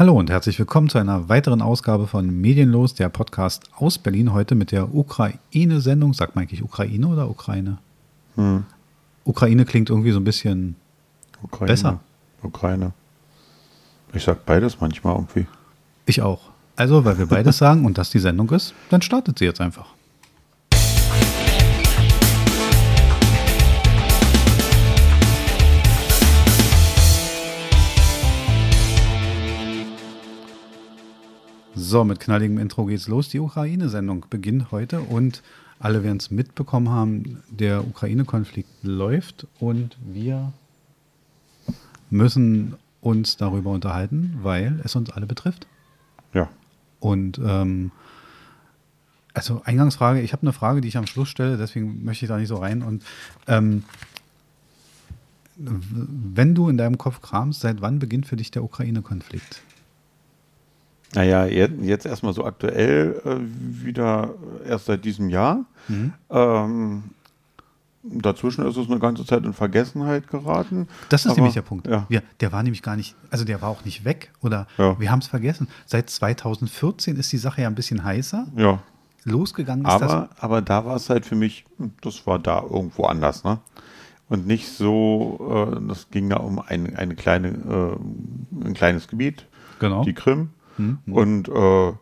Hallo und herzlich willkommen zu einer weiteren Ausgabe von Medienlos, der Podcast aus Berlin. Heute mit der Ukraine-Sendung. Sagt man eigentlich Ukraine oder Ukraine? Hm. Ukraine klingt irgendwie so ein bisschen Ukraine. besser. Ukraine. Ich sag beides manchmal irgendwie. Ich auch. Also, weil wir beides sagen und das die Sendung ist, dann startet sie jetzt einfach. So, mit knalligem Intro geht's los. Die Ukraine-Sendung beginnt heute und alle werden es mitbekommen haben, der Ukraine-Konflikt läuft und wir müssen uns darüber unterhalten, weil es uns alle betrifft. Ja. Und ähm, also Eingangsfrage, ich habe eine Frage, die ich am Schluss stelle, deswegen möchte ich da nicht so rein. Und ähm, wenn du in deinem Kopf kramst, seit wann beginnt für dich der Ukraine-Konflikt? Naja, jetzt, jetzt erstmal so aktuell äh, wieder erst seit diesem Jahr. Mhm. Ähm, dazwischen ist es eine ganze Zeit in Vergessenheit geraten. Das ist aber, nämlich der Punkt. Ja. Wir, der war nämlich gar nicht, also der war auch nicht weg oder Ja. wir haben es vergessen. Seit 2014 ist die Sache ja ein bisschen heißer. Ja, Losgegangen ist aber, aber da war es halt für mich, das war da irgendwo anders, ne? Und nicht so, äh, das ging da um ein, eine kleine, äh, ein kleines Gebiet, das genau. die Krim. Mhm. Und äh,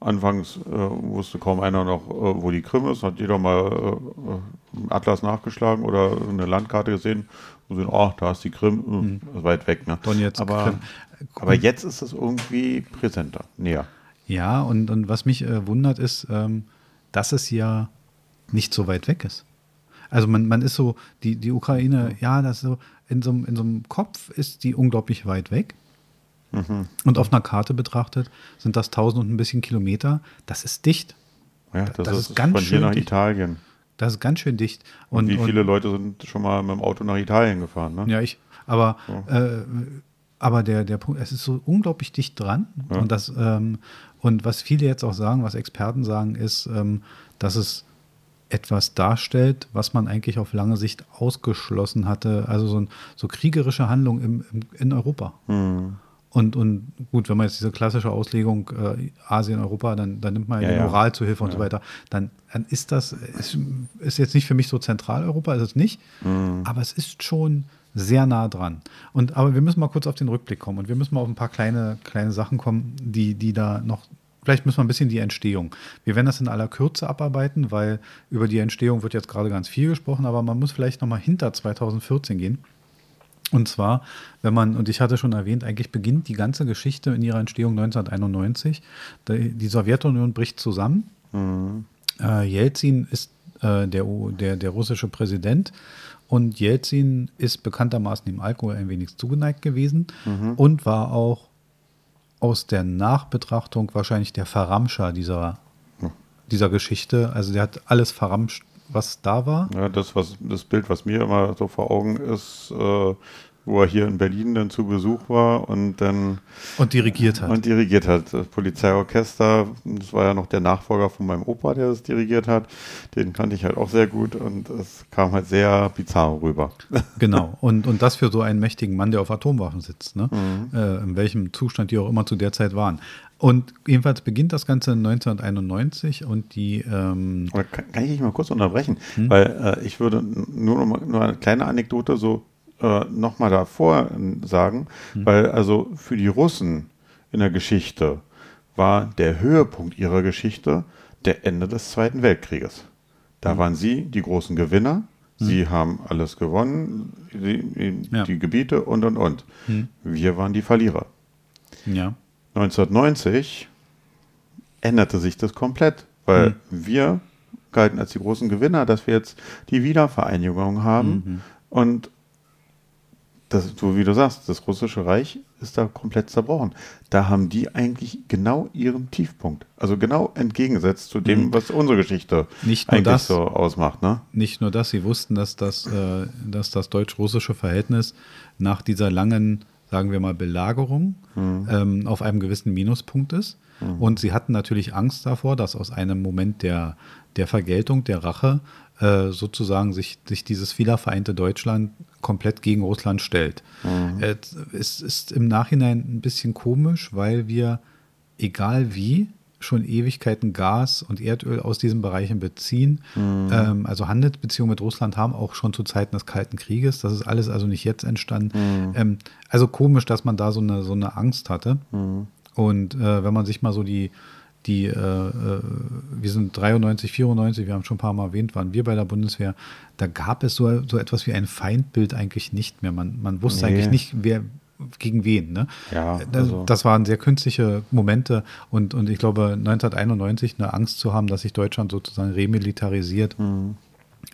anfangs äh, wusste kaum einer noch, äh, wo die Krim ist. Hat jeder mal äh, einen Atlas nachgeschlagen oder eine Landkarte gesehen und sehen, oh, da ist die Krim, mhm. ist weit weg. Ne? Donetsk, aber, Krim. aber jetzt ist es irgendwie präsenter, näher. Ja, und, und was mich äh, wundert ist, ähm, dass es ja nicht so weit weg ist. Also man, man ist so, die, die Ukraine, ja, das ist so, in so, in so einem Kopf ist die unglaublich weit weg. Und auf einer Karte betrachtet sind das 1000 und ein bisschen Kilometer. Das ist dicht. Ja, Das das, ist ist, ganz von schön hier nach dicht. Italien. Das ist ganz schön dicht. Und, wie viele Leute sind schon mal mit dem Auto nach Italien gefahren? Ne? Ja, ich, aber, äh, aber der, der Punkt, es ist so unglaublich dicht dran. Ja. Und, das, ähm, und was viele jetzt auch sagen, was Experten sagen, ist, ähm, dass es etwas darstellt, was man eigentlich auf lange Sicht ausgeschlossen hatte. Also so, ein, so kriegerische Handlung im, im, in Europa. Hm. Und, und gut, wenn man jetzt diese klassische Auslegung äh, Asien, Europa, dann, dann nimmt man ja, Ja, die ja. Moral zur Hilfe und Ja. so weiter. Dann, dann ist das, ist, ist jetzt nicht für mich so Zentraleuropa, ist es nicht, Mhm. aber es ist schon sehr nah dran. Und aber wir müssen mal kurz auf den Rückblick kommen und wir müssen mal auf ein paar kleine, kleine Sachen kommen, die, die da noch. Vielleicht müssen wir ein bisschen die Entstehung. Wir werden das in aller Kürze abarbeiten, weil über die Entstehung wird jetzt gerade ganz viel gesprochen, aber man muss vielleicht noch mal hinter 2014 gehen. Und zwar, wenn man, und ich hatte schon erwähnt, eigentlich beginnt die ganze Geschichte in ihrer Entstehung 1991. Die Sowjetunion bricht zusammen. Äh, Jelzin ist äh, der, der, der russische Präsident und Jelzin ist bekanntermaßen dem Alkohol ein wenig zugeneigt gewesen und war auch aus der Nachbetrachtung wahrscheinlich der Verramscher dieser, dieser Geschichte. Also der hat alles verramscht, was da war. Ja, das, was, das Bild, was mir immer so vor Augen ist, äh, wo er hier in Berlin dann zu Besuch war und dann Und dirigiert hat. und dirigiert hat. Das Polizeiorchester, das war ja noch der Nachfolger von meinem Opa, der das dirigiert hat. Den kannte ich halt auch sehr gut und es kam halt sehr bizarr rüber. Genau. Und, und das für so einen mächtigen Mann, der auf Atomwaffen sitzt, ne? Mhm. Äh, in welchem Zustand die auch immer zu der Zeit waren. Und jedenfalls beginnt das Ganze 1991 und die, ähm, kann, kann ich dich mal kurz unterbrechen? Hm? Weil äh, ich würde nur, noch mal, nur eine kleine Anekdote so äh, nochmal davor äh, sagen, Hm? weil also für die Russen in der Geschichte war der Höhepunkt ihrer Geschichte der Ende des Zweiten Weltkrieges. Da Hm. waren sie die großen Gewinner. Sie haben alles gewonnen, die, die, Ja. Gebiete und und und. Hm. Wir waren die Verlierer. ja, 1990 änderte sich das komplett, weil Hm. wir galten als die großen Gewinner, dass wir jetzt die Wiedervereinigung haben Mhm. und das, so wie du sagst, das russische Reich ist da komplett zerbrochen. Da haben die eigentlich genau ihren Tiefpunkt. Also genau entgegengesetzt zu dem, was unsere Geschichte Mhm. Nicht nur eigentlich das. so ausmacht. Ne? nicht nur das, sie wussten, dass das, äh, dass das deutsch-russische Verhältnis nach dieser langen, sagen wir mal, Belagerung ähm, auf einem gewissen Minuspunkt ist. Und sie hatten natürlich Angst davor, dass aus einem Moment der, der Vergeltung, der Rache, äh, sozusagen sich, sich dieses wiedervereinte Deutschland komplett gegen Russland stellt. Mhm. Äh, es ist im Nachhinein ein bisschen komisch, weil wir, egal wie, schon Ewigkeiten Gas und Erdöl aus diesen Bereichen beziehen. Mhm. Ähm, also Handelsbeziehungen mit Russland haben auch schon zu Zeiten des Kalten Krieges. Das ist alles also nicht jetzt entstanden. Mhm. Ähm, also komisch, dass man da so eine, so eine Angst hatte. Mhm. Und äh, wenn man sich mal so die, die, äh, äh, wir sind 93, 94, wir haben schon ein paar Mal erwähnt, waren wir bei der Bundeswehr, da gab es so, so etwas wie ein Feindbild eigentlich nicht mehr. Man, man wusste nee. eigentlich nicht, wer, gegen wen. Ne? Ja, also. Das waren sehr künstliche Momente und, und ich glaube 1991 eine Angst zu haben, dass sich Deutschland sozusagen remilitarisiert. Mhm.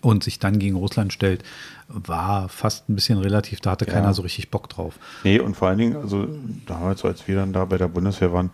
Und sich dann gegen Russland stellt, war fast ein bisschen relativ. Da hatte ja. keiner so richtig Bock drauf. Nee, und vor allen Dingen, also damals, als wir dann da bei der Bundeswehr waren, äh,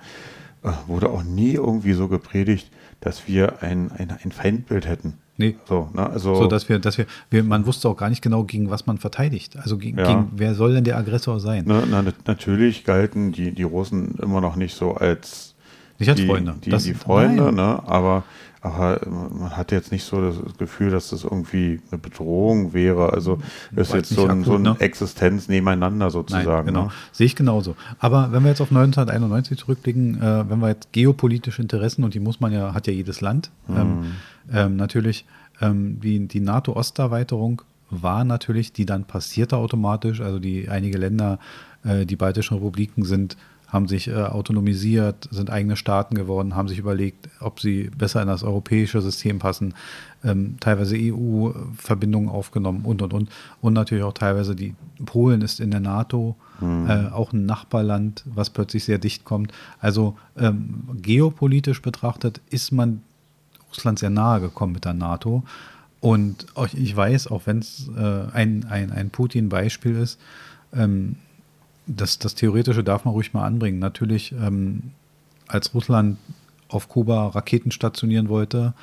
wurde auch nie irgendwie so gepredigt, dass wir ein, ein, ein Feindbild hätten. Nee. So, ne? also so, dass wir, dass wir, wir, man wusste auch gar nicht genau, gegen was man verteidigt. Also gegen, ja. gegen wer soll denn der Aggressor sein? Ne, na, natürlich galten die, die Russen immer noch nicht so als nicht als Freunde. Die, die, die Freunde, ne? aber aber man hat jetzt nicht so das Gefühl, dass das irgendwie eine Bedrohung wäre. Also es ist jetzt so, ein, akut, so eine ne? Existenz nebeneinander sozusagen. Nein, genau, ne? sehe ich genauso. Aber wenn wir jetzt auf 1991 zurückblicken, äh, wenn wir jetzt geopolitische Interessen, und die muss man ja, hat ja jedes Land, mhm. ähm, ähm, natürlich, ähm, die, die NATO-Osterweiterung war natürlich, die dann passierte automatisch. Also die einige Länder, äh, die baltischen Republiken sind haben sich äh, autonomisiert, sind eigene Staaten geworden, haben sich überlegt, ob sie besser in das europäische System passen, ähm, teilweise EU-Verbindungen aufgenommen und, und, und. Und natürlich auch teilweise die Polen ist in der NATO, mhm. äh, auch ein Nachbarland, was plötzlich sehr dicht kommt. Also ähm, geopolitisch betrachtet ist man Russland sehr nahe gekommen mit der NATO. Und ich weiß, auch wenn es äh, ein, ein, ein Putin-Beispiel ist, ähm, das, das Theoretische darf man ruhig mal anbringen. Natürlich, ähm, als Russland auf Kuba Raketen stationieren wollte,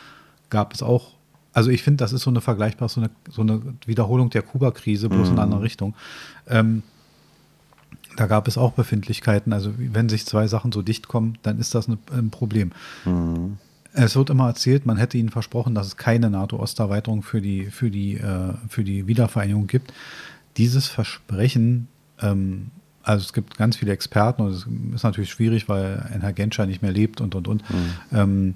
gab es auch, also ich finde, das ist so eine vergleichbar, so eine, so eine Wiederholung der Kuba-Krise, bloß mhm. in eine andere Richtung. Ähm, da gab es auch Befindlichkeiten. Also wenn sich zwei Sachen so dicht kommen, dann ist das ein Problem. Mhm. Es wird immer erzählt, man hätte ihnen versprochen, dass es keine NATO-Osterweiterung für die, für, die, äh, für die Wiedervereinigung gibt. Dieses Versprechen ähm, also es gibt ganz viele Experten und es ist natürlich schwierig, weil ein Herr Genscher nicht mehr lebt und und und. Mhm. Ähm,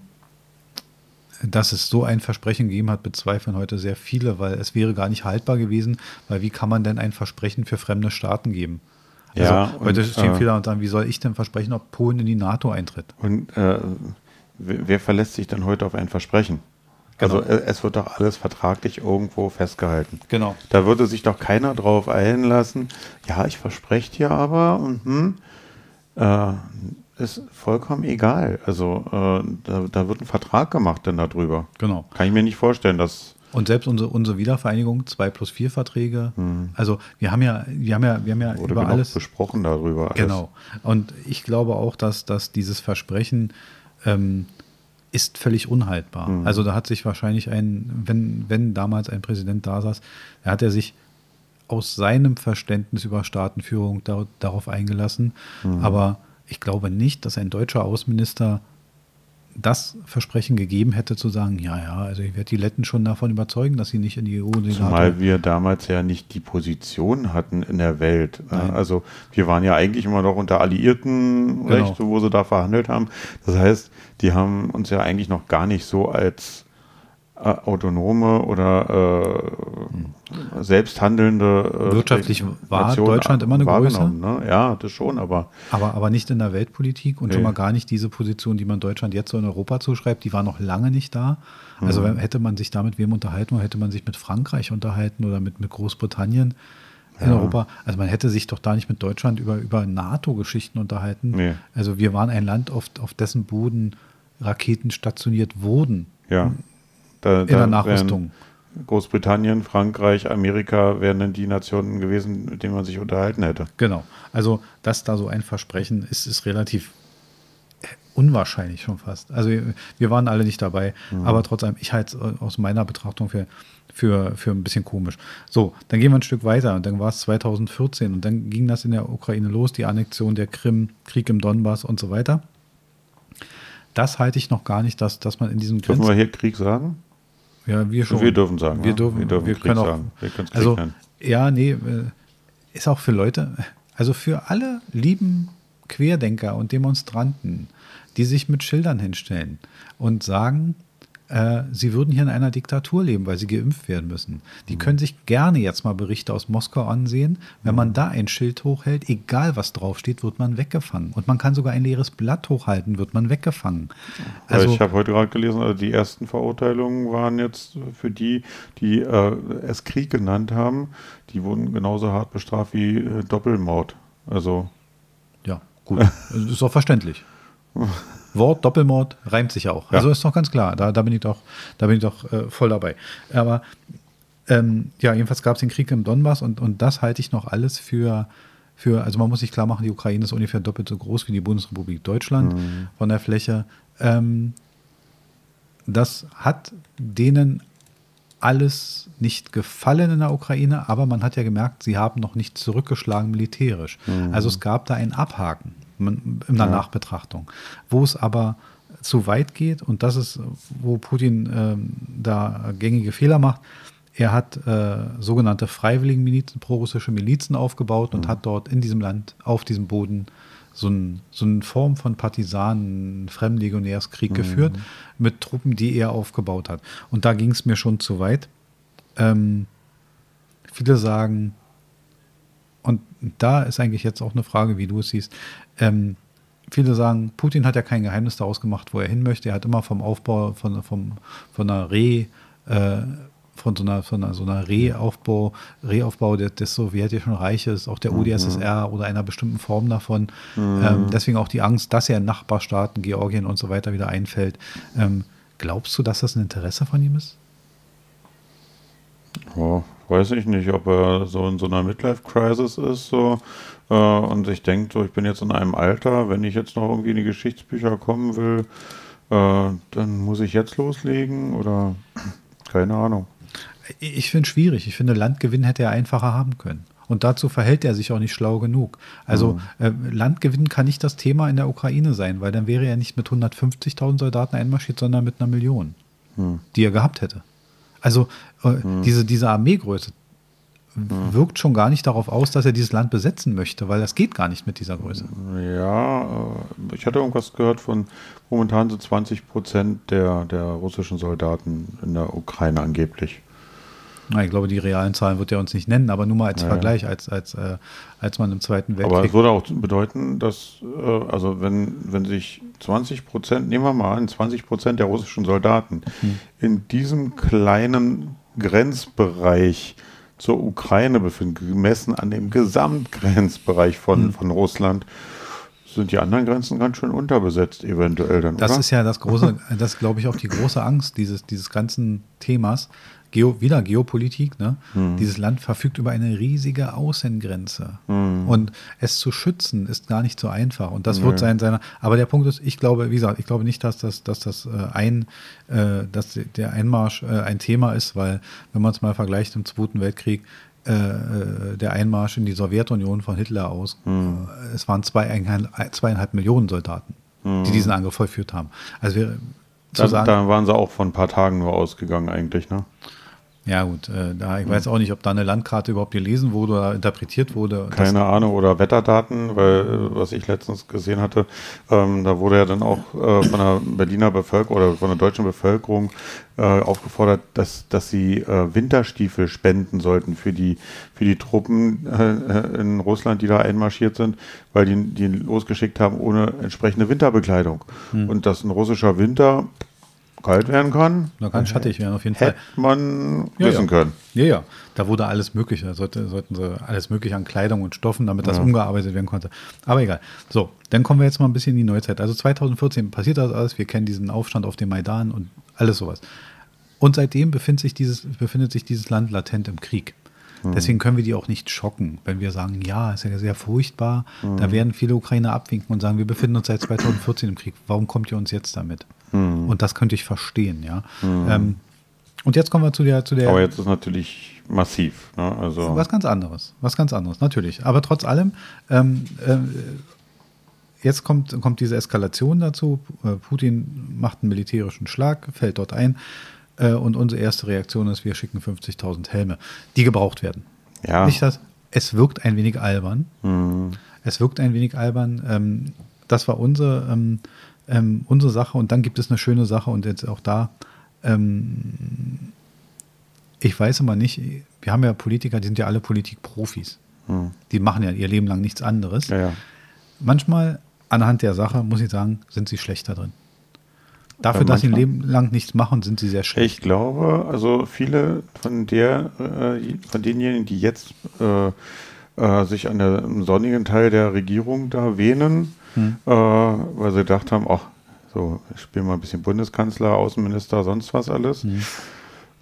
dass es so ein Versprechen gegeben hat, bezweifeln heute sehr viele, weil es wäre gar nicht haltbar gewesen, weil wie kann man denn ein Versprechen für fremde Staaten geben? Also ja, heute stehen äh, viele und sagen, wie soll ich denn versprechen, ob Polen in die NATO eintritt? Und äh, wer verlässt sich dann heute auf ein Versprechen? Genau. Also es wird doch alles vertraglich irgendwo festgehalten. Genau. Da würde sich doch keiner drauf einlassen, ja, ich verspreche dir aber, mhm, äh, ist vollkommen egal. Also äh, da, da, wird ein Vertrag gemacht dann darüber. Genau. Kann ich mir nicht vorstellen, dass. Und selbst unsere, unsere Wiedervereinigung, zwei plus vier Verträge, mhm. also wir haben ja, wir haben ja, wir haben ja Wurde über alles besprochen darüber. Alles. Genau. Und ich glaube auch, dass, dass dieses Versprechen ähm, ist völlig unhaltbar. Mhm. Also da hat sich wahrscheinlich ein, wenn, wenn damals ein Präsident da saß, da hat er sich aus seinem Verständnis über Staatenführung da, darauf eingelassen. Mhm. Aber ich glaube nicht, dass ein deutscher Außenminister das Versprechen gegeben hätte, zu sagen, ja, ja, also ich werde die Letten schon davon überzeugen, dass sie nicht in die EU und Zumal wir damals ja nicht die Position hatten in der Welt. Nein. Also wir waren ja eigentlich immer noch unter Alliierten genau. wo sie da verhandelt haben. Das heißt, die haben uns ja eigentlich noch gar nicht so als autonome oder äh, selbsthandelnde äh, wirtschaftlich war Nation Deutschland immer eine Größe. Ne? Ja, das schon, aber aber aber nicht in der Weltpolitik und nee. schon mal gar nicht diese Position, die man Deutschland jetzt so in Europa zuschreibt. Die war noch lange nicht da. Also mhm. hätte man sich da mit wem unterhalten oder hätte man sich mit Frankreich unterhalten oder mit mit Großbritannien in ja. Europa. Also man hätte sich doch da nicht mit Deutschland über über NATO-Geschichten unterhalten. Nee. Also wir waren ein Land, auf, auf dessen Boden Raketen stationiert wurden. Ja. Da, in der Nachrüstung. Großbritannien, Frankreich, Amerika wären dann die Nationen gewesen, mit denen man sich unterhalten hätte. Genau. Also, dass da so ein Versprechen ist, ist relativ unwahrscheinlich schon fast. Also, wir waren alle nicht dabei, mhm. aber trotzdem, ich halte es aus meiner Betrachtung für, für, für ein bisschen komisch. So, dann gehen wir ein Stück weiter und dann war es 2014 und dann ging das in der Ukraine los, die Annexion der Krim, Krieg im Donbass und so weiter. Das halte ich noch gar nicht, dass, dass man in diesem Dürfen wir hier Krieg sagen? Ja, wir schon. Wir dürfen sagen. Wir ja? dürfen, wir, dürfen wir können auch, sagen. Wir also, nennen. ja, nee, äh, ist auch für Leute, also für alle lieben Querdenker und Demonstranten, die sich mit Schildern hinstellen und sagen, äh, sie würden hier in einer Diktatur leben, weil sie geimpft werden müssen. Die können sich gerne jetzt mal Berichte aus Moskau ansehen. Wenn man da ein Schild hochhält, egal was draufsteht, wird man weggefangen. Und man kann sogar ein leeres Blatt hochhalten, wird man weggefangen. Also, Also, ich habe heute gerade gelesen, also die ersten Verurteilungen waren jetzt für die, die äh, es Krieg genannt haben, die wurden genauso hart bestraft wie äh, Doppelmord. Also ja, gut. Das ist doch verständlich. Wort, Doppelmord reimt sich auch. Ja. Also ist doch ganz klar. Da, da bin ich doch, da bin ich doch äh, voll dabei. Aber ähm, ja, jedenfalls gab es den Krieg im Donbass und, und das halte ich noch alles für, für, also man muss sich klar machen, die Ukraine ist ungefähr doppelt so groß wie die Bundesrepublik Deutschland von der Fläche. Ähm, das hat denen alles nicht gefallen in der Ukraine, aber man hat ja gemerkt, sie haben noch nicht zurückgeschlagen militärisch. Also es gab da ein Abhaken in der Ja. Nachbetrachtung. Wo es aber zu weit geht, und das ist, wo Putin ähm, da gängige Fehler macht, er hat äh, sogenannte freiwilligen Milizen, prorussische Milizen aufgebaut und hat dort in diesem Land, auf diesem Boden, so, ein, so eine Form von Partisanen, Fremdenlegionärskrieg geführt mit Truppen, die er aufgebaut hat. Und da ging es mir schon zu weit. Ähm, viele sagen, und da ist eigentlich jetzt auch eine Frage, wie du es siehst. Ähm, viele sagen, Putin hat ja kein Geheimnis daraus gemacht, wo er hin möchte. Er hat immer vom Aufbau von, vom, von einer Re, äh, von so einer, von einer, so einer Reaufbau, Reaufbau des, des sowjetischen Reiches, auch der UdSSR oder einer bestimmten Form davon. Ähm, deswegen auch die Angst, dass er in Nachbarstaaten, Georgien und so weiter wieder einfällt. Ähm, glaubst du, dass das ein Interesse von ihm ist? Ja, weiß ich nicht, ob er so in so einer Midlife-Crisis ist so, und sich denkt, so, ich bin jetzt in einem Alter, wenn ich jetzt noch irgendwie in die Geschichtsbücher kommen will, äh, dann muss ich jetzt loslegen oder keine Ahnung. Ich finde es schwierig. Ich finde, Landgewinn hätte er einfacher haben können. Und dazu verhält er sich auch nicht schlau genug. Also äh, Landgewinn kann nicht das Thema in der Ukraine sein, weil dann wäre er nicht mit 150.000 Soldaten einmarschiert, sondern mit einer Million, die er gehabt hätte. Also äh, diese, diese Armeegröße wirkt schon gar nicht darauf aus, dass er dieses Land besetzen möchte, weil das geht gar nicht mit dieser Größe. Ja, äh, ich hatte irgendwas gehört von momentan so 20 Prozent der, der russischen Soldaten in der Ukraine angeblich. Na, ich glaube, die realen Zahlen wird er uns nicht nennen, aber nur mal als Ja. Vergleich, als, als, äh, als man im Zweiten Aber es Weltkrieg. würde auch bedeuten, dass, äh, also wenn, wenn sich 20 Prozent, nehmen wir mal an, 20 Prozent der russischen Soldaten in diesem kleinen Grenzbereich zur Ukraine befinden, gemessen an dem Gesamtgrenzbereich von, von Russland, sind die anderen Grenzen ganz schön unterbesetzt, eventuell dann, Das oder? ist ja das große, das glaube ich auch die große Angst dieses, dieses ganzen Themas. Geo, wieder Geopolitik, ne? Dieses Land verfügt über eine riesige Außengrenze. Und es zu schützen ist gar nicht so einfach. Und das wird sein seiner. Aber der Punkt ist, ich glaube, wie gesagt, ich glaube nicht, dass das, dass das äh, ein, äh, dass der Einmarsch äh, ein Thema ist, weil wenn man es mal vergleicht im Zweiten Weltkrieg, äh, äh, der Einmarsch in die Sowjetunion von Hitler aus, äh, es waren zweieinhalb, zweieinhalb Millionen Soldaten, die diesen Angriff vollführt haben. Also wir, zu da, sagen, da waren sie auch von ein paar Tagen nur ausgegangen eigentlich, ne? Ja gut, äh, da, ich weiß auch nicht, ob da eine Landkarte überhaupt gelesen wurde oder interpretiert wurde. Keine Ahnung, oder Wetterdaten, weil äh, was ich letztens gesehen hatte, ähm, da wurde ja dann auch äh, von der Berliner Bevölkerung oder von der deutschen Bevölkerung äh, aufgefordert, dass, dass sie äh, Winterstiefel spenden sollten für die, für die Truppen äh, in Russland, die da einmarschiert sind, weil die die losgeschickt haben ohne entsprechende Winterbekleidung. Hm. Und dass ein russischer Winter kalt werden kann, Da kann schattig werden, auf jeden Fall. hätte man Ja, wissen ja. können. Ja, ja, da wurde alles Mögliche, da sollte, sollten sie alles Mögliche an Kleidung und Stoffen, damit das umgearbeitet werden konnte. Aber egal. So, dann kommen wir jetzt mal ein bisschen in die Neuzeit. Also 2014 passiert das alles, wir kennen diesen Aufstand auf dem Maidan und alles sowas. Und seitdem befindet sich dieses, befindet sich dieses Land latent im Krieg. Deswegen können wir die auch nicht schocken, wenn wir sagen, ja, ist ja sehr furchtbar. Da werden viele Ukrainer abwinken und sagen, wir befinden uns seit 2014 im Krieg. Warum kommt ihr uns jetzt damit? Und das könnte ich verstehen, ja. Ähm, und jetzt kommen wir zu der, zu der. Aber jetzt ist natürlich massiv. Ne? Also, Was ganz anderes, was ganz anderes, natürlich. Aber trotz allem, ähm, äh, jetzt kommt, kommt diese Eskalation dazu. Äh, Putin macht einen militärischen Schlag, fällt dort ein. Äh, und unsere erste Reaktion ist, wir schicken 50.000 Helme, die gebraucht werden. Ja. Nicht das, es wirkt ein wenig albern. Mhm. Es wirkt ein wenig albern. Ähm, das war unsere, ähm, ähm, unsere Sache. Und dann gibt es eine schöne Sache und jetzt auch da. Ähm, ich weiß immer nicht, wir haben ja Politiker, die sind ja alle Politikprofis. Mhm. Die machen ja ihr Leben lang nichts anderes. Ja, ja. Manchmal, anhand der Sache, muss ich sagen, sind sie schlechter drin. Dafür, dass sie ein? Leben lang nichts machen, sind sie sehr schlecht. Ich glaube, also viele von der, äh, von denjenigen, die jetzt äh, äh, sich an der im sonnigen Teil der Regierung da wähnen, Hm. äh, weil sie gedacht haben, ach, so, ich spiele mal ein bisschen Bundeskanzler, Außenminister, sonst was alles, Hm.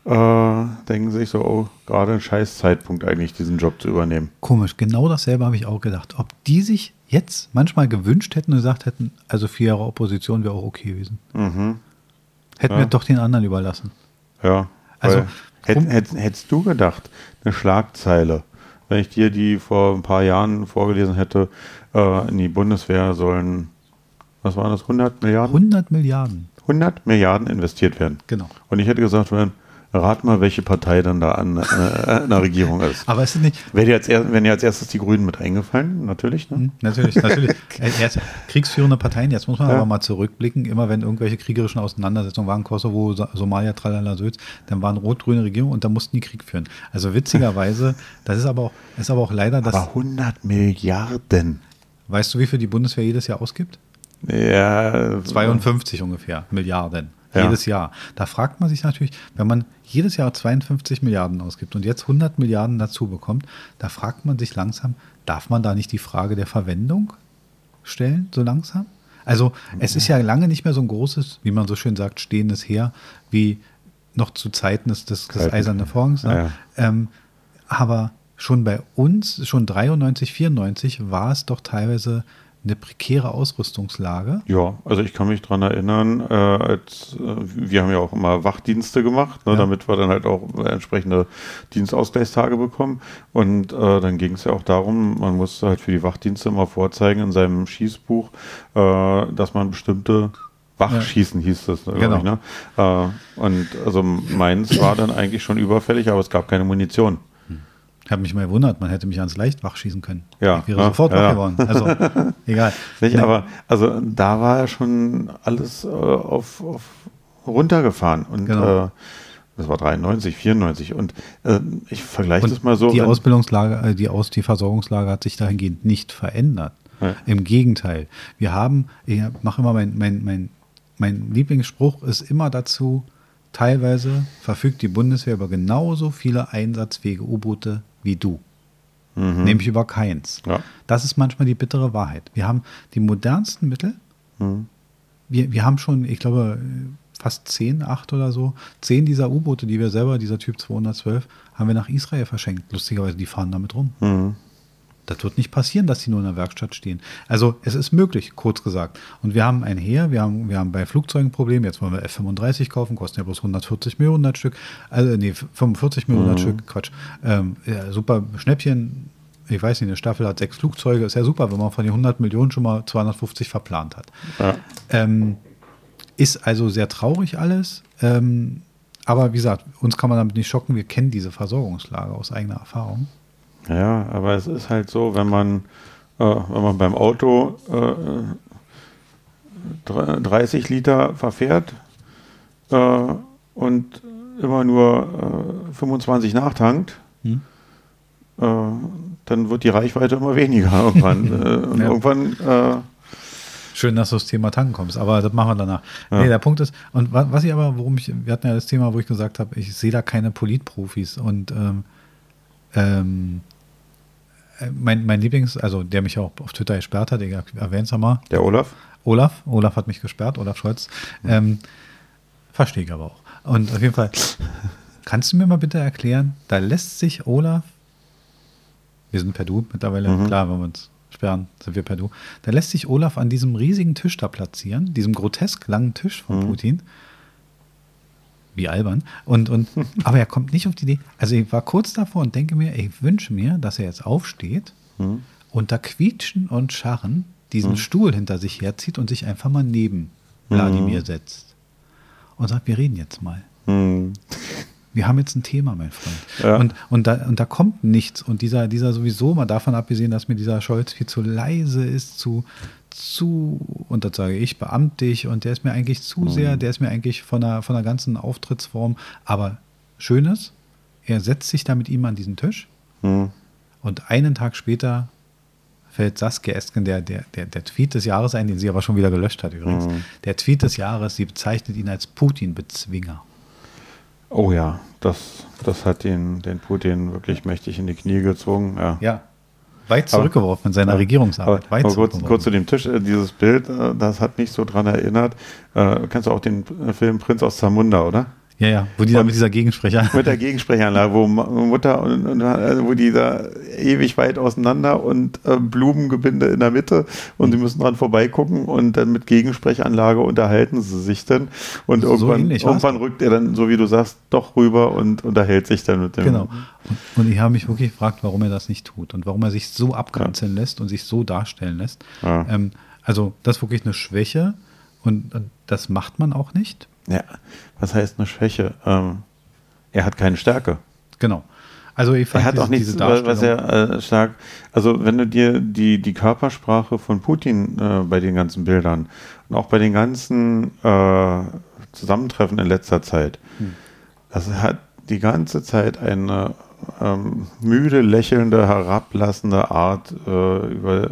äh, denken sich so, oh, gerade ein scheiß Zeitpunkt eigentlich, diesen Job zu übernehmen. Komisch, genau dasselbe habe ich auch gedacht. Ob die sich jetzt manchmal gewünscht hätten und gesagt hätten, also vier Jahre Opposition wäre auch okay gewesen. Mhm. Hätten Ja. wir doch den anderen überlassen. Ja. Also, hätt, hätt, hättest du gedacht, eine Schlagzeile, wenn ich dir die vor ein paar Jahren vorgelesen hätte, äh, in die Bundeswehr sollen, was waren das, 100 Milliarden? 100 Milliarden. 100 Milliarden investiert werden. Genau. Und ich hätte gesagt, wenn, rat mal, welche Partei dann da an, äh, in der Regierung ist. Aber es ist nicht, Wäre dir als, er, wären dir als erstes die Grünen mit eingefallen? Natürlich, ne? Hm, Natürlich, natürlich. Äh, Erst kriegsführende Parteien, jetzt muss man Ja. aber mal zurückblicken, immer wenn irgendwelche kriegerischen Auseinandersetzungen waren, Kosovo, Somalia, Tralala, Söz, dann waren rot-grüne Regierungen und da mussten die Krieg führen. Also witzigerweise, das ist aber auch, ist aber auch leider das, Aber 100 Milliarden. weißt du, wie viel die Bundeswehr jedes Jahr ausgibt? Ja, 52 ungefähr Milliarden. Ja. Jedes Jahr. Da fragt man sich natürlich, wenn man jedes Jahr 52 Milliarden ausgibt und jetzt 100 Milliarden dazu bekommt, da fragt man sich langsam, darf man da nicht die Frage der Verwendung stellen, so langsam? Also es ist ja lange nicht mehr so ein großes, wie man so schön sagt, stehendes Heer, wie noch zu Zeiten des, des, des. Eisernen Vorhangs. Ne? Ja. Ähm, aber schon bei uns, schon 93, 94, war es doch teilweise eine prekäre Ausrüstungslage. Ja, also ich kann mich dran erinnern, äh, als, äh, wir haben ja auch immer Wachdienste gemacht, ne, Ja. damit wir dann halt auch entsprechende Dienstausgleichstage bekommen. Und äh, dann ging es ja auch darum, man musste halt für die Wachdienste immer vorzeigen in seinem Schießbuch, äh, dass man bestimmte Wachschießen hieß das, ne, Genau. ich, ne? äh, und also meins war dann eigentlich schon überfällig, aber es gab keine Munition. Ich habe mich mal gewundert, man hätte mich ans Leichtwach schießen können. Ja, Ich wäre ja, sofort ja, wach geworden. Also, egal. Nicht, Nee. aber also da war ja schon alles äh, auf, auf runtergefahren und Genau. äh, das war 93, 94 und äh, ich vergleiche Und das mal so. die Ausbildungslage, äh, die, Aus, die Versorgungslage hat sich dahingehend nicht verändert. Ja. Im Gegenteil. Wir haben, ich mache immer mein, mein, mein, mein Lieblingsspruch ist immer dazu, teilweise verfügt die Bundeswehr über genauso viele einsatzfähige U-Boote wie du. Mhm. Nämlich über keins. Ja. Das ist manchmal die bittere Wahrheit. Wir haben die modernsten Mittel, Mhm. wir, wir haben schon, ich glaube, fast zehn, acht oder so, zehn dieser U-Boote, die wir selber, dieser Typ 212, haben wir nach Israel verschenkt. Lustigerweise, die fahren damit rum. Mhm. Das wird nicht passieren, dass die nur in der Werkstatt stehen. Also es ist möglich, kurz gesagt. Und wir haben ein Heer, wir haben, wir haben bei Flugzeugen ein Problem. Jetzt wollen wir F-35 kaufen, kosten ja bloß 140 Millionen das Stück. Also nee, 45 Millionen das Stück, Quatsch. Ähm, ja, super Schnäppchen. Ich weiß nicht, eine Staffel hat sechs Flugzeuge. Ist ja super, wenn man von den 100 Millionen schon mal 250 verplant hat. Ja. Ähm, ist also sehr traurig alles. Ähm, aber wie gesagt, uns kann man damit nicht schocken. Wir kennen diese Versorgungslage aus eigener Erfahrung. Ja, aber es ist halt so, wenn man, äh, wenn man beim Auto äh, dr- 30 Liter verfährt äh, und immer nur äh, 25 nachtankt, Hm? äh, dann wird die Reichweite immer weniger irgendwann. äh, und Ja. irgendwann äh, Schön, dass du das Thema Tanken kommst, aber das machen wir danach. Ja. Nee, der Punkt ist, und wa- was ich aber, worum ich, wir hatten ja das Thema, wo ich gesagt habe, ich sehe da keine Politprofis und ähm, ähm, äh, mein, mein Lieblings, also der mich auch auf Twitter gesperrt hat, ich erwähne es mal, der Olaf, Olaf, Olaf hat mich gesperrt, Olaf Scholz, ähm, verstehe ich aber auch. Und auf jeden Fall, kannst du mir mal bitte erklären, da lässt sich Olaf, wir sind per Du mittlerweile, Mhm. klar, wenn wir uns sperren, sind wir per Du, da lässt sich Olaf an diesem riesigen Tisch da platzieren, diesem grotesk langen Tisch von Mhm. Putin, wie albern, und, und, aber er kommt nicht auf die Idee, also ich war kurz davor und denke mir, ich wünsche mir, dass er jetzt aufsteht, hm? unter Quietschen und Scharren diesen Stuhl hinter sich herzieht und sich einfach mal neben. Wladimir setzt. Und sagt, wir reden jetzt mal. Wir haben jetzt ein Thema, mein Freund. Ja. Und, und, da, und da kommt nichts. Und dieser, dieser sowieso, mal davon abgesehen, dass mir dieser Scholz viel zu leise ist, zu, zu, und das sage ich, beamtig und der ist mir eigentlich zu Mhm. sehr, der ist mir eigentlich von der, von der ganzen Auftrittsform, aber Schönes, er setzt sich da mit ihm an diesen Tisch Hm. und einen Tag später fällt Saskia Esken der, der, der, der Tweet des Jahres ein, den sie aber schon wieder gelöscht hat übrigens. Mhm. Der Tweet des Jahres, sie bezeichnet ihn als Putin-Bezwinger. Oh ja, das, das hat den, den Putin wirklich mächtig in die Knie gezogen. Ja. Ja. Weit zurückgeworfen in seiner Regierungsarbeit. Aber, Weit aber kurz, kurz zu dem Tisch, äh, dieses Bild, äh, das hat mich so dran erinnert. Äh, kennst du auch den Film Prinz aus Zamunda, oder? Ja, ja, wo die da mit dieser Gegensprecher. Mit der Gegensprechanlage, wo Mutter und, und äh, wo die da ewig weit auseinander und äh, Blumengebinde in der Mitte und sie müssen dran vorbeigucken und dann mit Gegensprechanlage unterhalten sie sich dann und So irgendwann, ähnlich war's irgendwann rückt er dann, so wie du sagst, doch rüber und unterhält sich dann mit dem. Genau. Und, und ich habe mich wirklich gefragt, warum er das nicht tut und warum er sich so abkanzeln lässt und sich so darstellen lässt. Ja. Ähm, also, das ist wirklich eine Schwäche und, und das macht man auch nicht. Ja, was heißt eine Schwäche? Ähm, er hat keine Stärke. Genau. Also, ich fand Er hat diese, auch nichts, diese was er äh, stark. Also, wenn du dir die, die Körpersprache von Putin äh, bei den ganzen Bildern und auch bei den ganzen äh, Zusammentreffen in letzter Zeit, Hm. das hat die ganze Zeit eine ähm, müde, lächelnde, herablassende Art äh, über,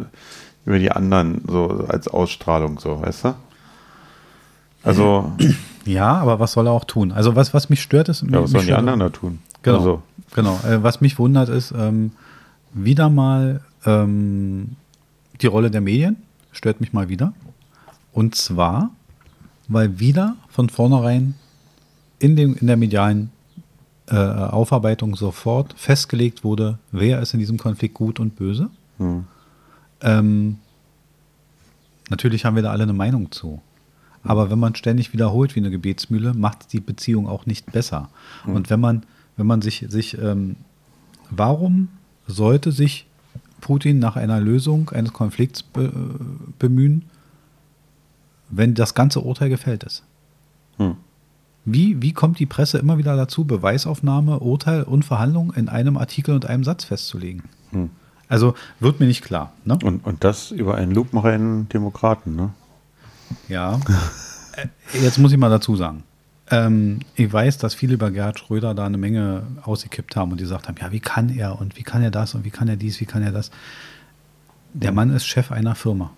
über die anderen, so als Ausstrahlung, so, weißt du? Also, Ja, aber was soll er auch tun? Also, was, was mich stört, ist. ja, was sollen die anderen da tun? Genau. Also, Genau. Äh, was mich wundert, ist ähm, wieder mal ähm, die Rolle der Medien. Stört mich mal wieder. Und zwar, weil wieder von vornherein in, dem, in der medialen äh, Aufarbeitung sofort festgelegt wurde, wer ist in diesem Konflikt gut und böse. hm. Ähm, natürlich haben wir da alle eine Meinung zu. Aber wenn man ständig wiederholt wie eine Gebetsmühle, macht die Beziehung auch nicht besser. Und wenn man, wenn man sich, sich ähm, warum sollte sich Putin nach einer Lösung eines Konflikts be, äh, bemühen, wenn das ganze Urteil gefällt ist? Hm. Wie, wie kommt die Presse immer wieder dazu, Beweisaufnahme, Urteil und Verhandlung in einem Artikel und einem Satz festzulegen? Hm. Also wird mir nicht klar. Ne? Und, und das über einen lupenreinen Demokraten, ne? Ja. Äh, Jetzt muss ich mal dazu sagen. Ähm, ich weiß, dass viele über Gerhard Schröder da eine Menge ausgekippt haben und die gesagt haben, ja, wie kann er und wie kann er das und wie kann er dies, wie kann er das. Der Mann ist Chef einer Firma.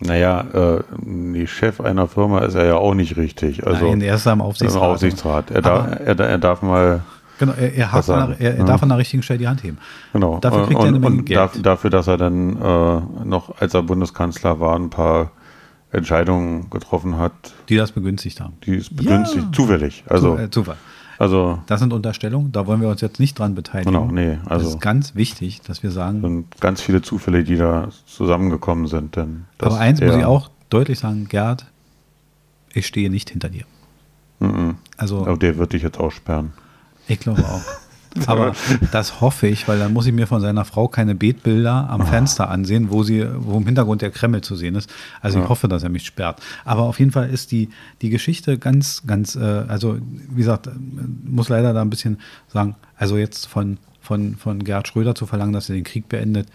Naja, äh, die Chef einer Firma ist er ja auch nicht richtig. Also Nein, er ist am im Aufsichtsrat. Aufsichtsrat. Er, da, Aber- er, er darf mal, Genau, er, er, an sagen? der, er, er Ja. darf an der richtigen Stelle die Hand heben. genau. Dafür kriegt er eine und, Menge und Geld. darf- dafür, dass er dann äh, noch, als er Bundeskanzler war, ein paar Entscheidungen getroffen hat, Die das begünstigt haben. die es begünstigt, Ja. zufällig. Also, Zu, äh, Zufall. also Das sind Unterstellungen, da wollen wir uns jetzt nicht dran beteiligen. Genau, nee, das also- ist ganz wichtig, dass wir sagen, sind ganz viele Zufälle, die da zusammengekommen sind. Denn das aber eins muss ich auch deutlich sagen, Gerd, ich stehe nicht hinter dir. Mhm. Also Aber der wird dich jetzt aussperren. Ich glaube auch. Aber das hoffe ich, weil dann muss ich mir von seiner Frau keine Betbilder am Fenster ansehen, wo sie, wo im Hintergrund der Kreml zu sehen ist. Also ich hoffe, dass er mich sperrt. Aber auf jeden Fall ist die, die Geschichte ganz, ganz, äh, also wie gesagt, äh, muss leider da ein bisschen sagen, also jetzt von, von, von Gerhard Schröder zu verlangen, dass er den Krieg beendet,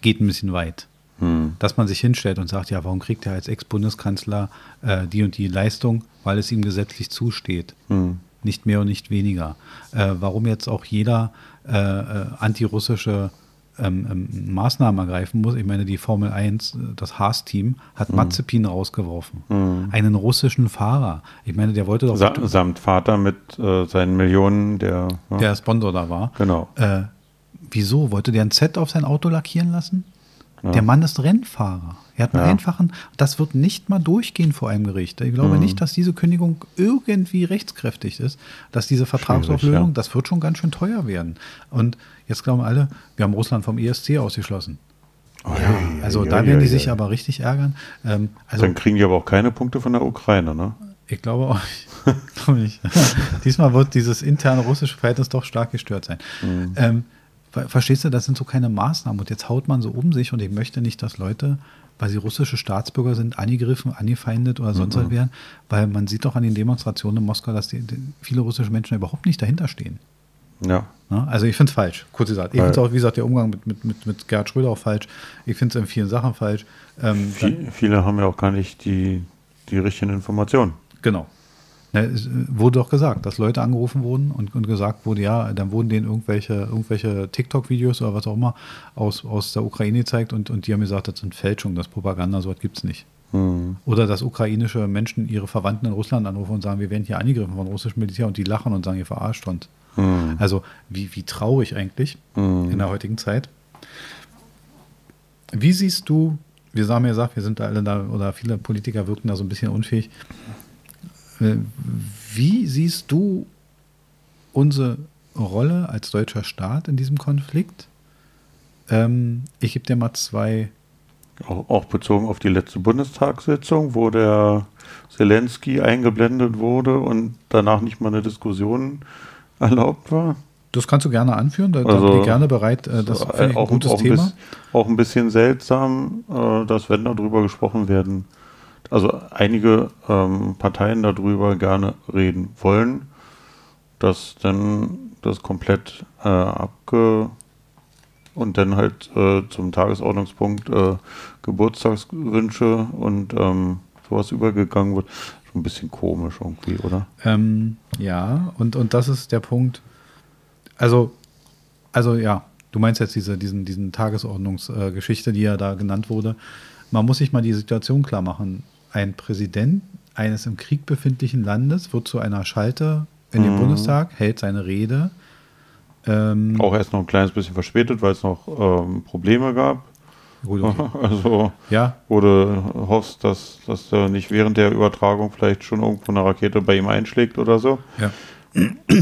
geht ein bisschen weit. Hm. Dass man sich hinstellt und sagt, ja, warum kriegt er als Ex-Bundeskanzler äh, die und die Leistung? Weil es ihm gesetzlich zusteht Hm. Nicht mehr und nicht weniger. Äh, warum jetzt auch jeder äh, äh, antirussische ähm, ähm, Maßnahmen ergreifen muss. Ich meine, die Formel 1, äh, das Haas-Team, hat Mazepin rausgeworfen. Einen russischen Fahrer. Ich meine, der wollte doch, Sa samt Vater mit äh, seinen Millionen, der. ja, der Sponsor da war. Genau. Äh, wieso? Wollte der ein Z auf sein Auto lackieren lassen? Der Mann ist Rennfahrer. Er hat einen Ja. einfachen, das wird nicht mal durchgehen vor einem Gericht. Ich glaube Mhm. nicht, dass diese Kündigung irgendwie rechtskräftig ist, dass diese Vertragsauflösung, ja. das wird schon ganz schön teuer werden. Und jetzt glauben alle, wir haben Russland vom ESC ausgeschlossen. ja, also ei, da werden die sich aber richtig ärgern. Ähm, also Dann kriegen die aber auch keine Punkte von der Ukraine, ne? ich glaube auch glaube ich. Diesmal wird dieses interne russische Verhältnis doch stark gestört sein. Mhm. Ähm, ver- verstehst du, das sind so keine Maßnahmen. Und jetzt haut man so um sich und ich möchte nicht, dass Leute weil sie russische Staatsbürger sind, angegriffen, angefeindet oder sonst Mhm. was werden, weil man sieht doch an den Demonstrationen in Moskau, dass die, die, viele russische Menschen überhaupt nicht dahinter stehen. Ja. Ne? Also ich finde es falsch, kurz gesagt. Ich finde es auch, wie gesagt, der Umgang mit, mit, mit, mit Gerhard Schröder auch falsch. Ich finde es in vielen Sachen falsch. Ähm, Viel, viele haben ja auch gar nicht die, die richtigen Informationen. genau. Es äh, wurde doch gesagt, dass Leute angerufen wurden und, und gesagt wurde, ja, dann wurden denen irgendwelche, irgendwelche TikTok-Videos oder was auch immer aus, aus der Ukraine gezeigt und, und die haben gesagt, das sind Fälschungen, das ist Propaganda, sowas gibt es nicht. Hm. Oder dass ukrainische Menschen ihre Verwandten in Russland anrufen und sagen, wir werden hier angegriffen von russischem Militär und die lachen und sagen, ihr verarscht uns. Hm. Also wie, wie traurig eigentlich Hm. in der heutigen Zeit. Wie siehst du, wir haben ja gesagt, wir sind da alle da, oder viele Politiker wirken da so ein bisschen unfähig. Äh, Wie siehst du unsere Rolle als deutscher Staat in diesem Konflikt? Ähm, ich gebe dir mal zwei Auch, auch bezogen auf die letzte Bundestagssitzung, wo der Zelensky eingeblendet wurde und danach nicht mal eine Diskussion erlaubt war. Das kannst du gerne anführen, da, Also, bin ich gerne bereit. Äh, das ich ein auch, gutes auch, ein Thema. bisschen, auch ein bisschen seltsam, äh, dass wenn darüber gesprochen werden, also einige ähm, Parteien darüber gerne reden wollen, dass dann das komplett äh, abge und dann halt äh, zum Tagesordnungspunkt äh, Geburtstagswünsche und ähm, sowas übergegangen wird. Schon ein bisschen komisch irgendwie, oder? Ähm, ja, und, und das ist der Punkt. Also, also ja, du meinst jetzt diese, diesen, diesen Tagesordnungsgeschichte, äh, die ja da genannt wurde. Man muss sich mal die Situation klar machen. Ein Präsident eines im Krieg befindlichen Landes wird zu einer Schalte in den Mhm. Bundestag, hält seine Rede. Ähm, Auch erst noch ein kleines bisschen verspätet, weil es noch ähm, Probleme gab. gut, okay. Also Ja, wo du hoffst, dass, dass er nicht während der Übertragung vielleicht schon irgendwo eine Rakete bei ihm einschlägt oder so. Ja.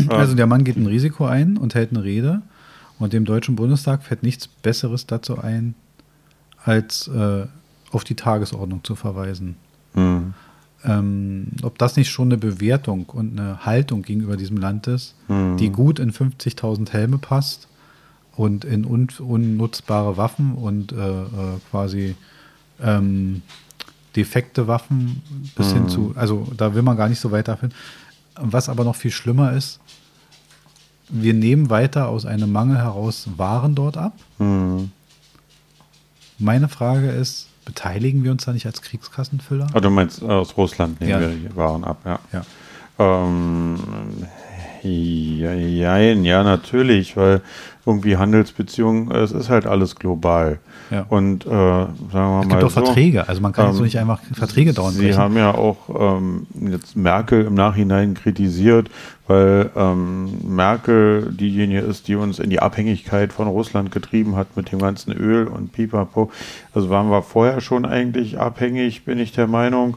Also der Mann geht ein Risiko ein und hält eine Rede und dem Deutschen Bundestag fällt nichts Besseres dazu ein, als äh, auf die Tagesordnung zu verweisen. Hm. Ähm, ob das nicht schon eine Bewertung und eine Haltung gegenüber diesem Land ist, Mhm. die gut in 50.000 Helme passt und in un unnutzbare Waffen und äh, äh, quasi ähm, defekte Waffen bis hin Mhm. zu, also da will man gar nicht so weit dafür. Was aber noch viel schlimmer ist, wir nehmen weiter aus einem Mangel heraus Waren dort ab. Hm. Meine Frage ist, beteiligen wir uns da nicht als Kriegskassenfüller? Ah, du meinst, aus Russland nehmen Ja. wir die Waren ab, ja. Ja. Ähm, ja, ja, ja, natürlich, weil irgendwie Handelsbeziehungen, es ist halt alles global. Ja. Und äh, sagen wir Es mal gibt auch so, Verträge, also man kann jetzt ähm, so nicht einfach Verträge dauernd Sie brechen. haben ja auch ähm, jetzt Merkel im Nachhinein kritisiert, weil ähm, Merkel diejenige ist, die uns in die Abhängigkeit von Russland getrieben hat mit dem ganzen Öl und Pipapo. Also waren wir vorher schon eigentlich abhängig, bin ich der Meinung.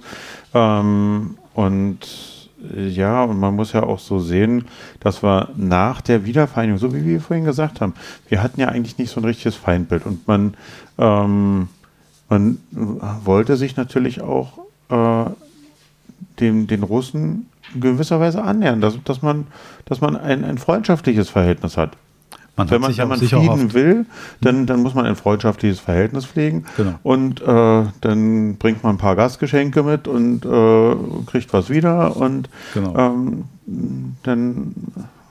Ähm, und äh, ja, und man muss ja auch so sehen, dass wir nach der Wiedervereinigung, so wie wir vorhin gesagt haben, wir hatten ja eigentlich nicht so ein richtiges Feindbild und man, ähm, man wollte sich natürlich auch äh, dem, den Russen in gewisser Weise annähern, dass, dass man, dass man ein, ein freundschaftliches Verhältnis hat. Man wenn man, sich wenn man Frieden oft, will, dann, dann muss man ein freundschaftliches Verhältnis pflegen. Genau. Und äh, dann bringt man ein paar Gastgeschenke mit und äh, kriegt was wieder. Und Genau. ähm, dann,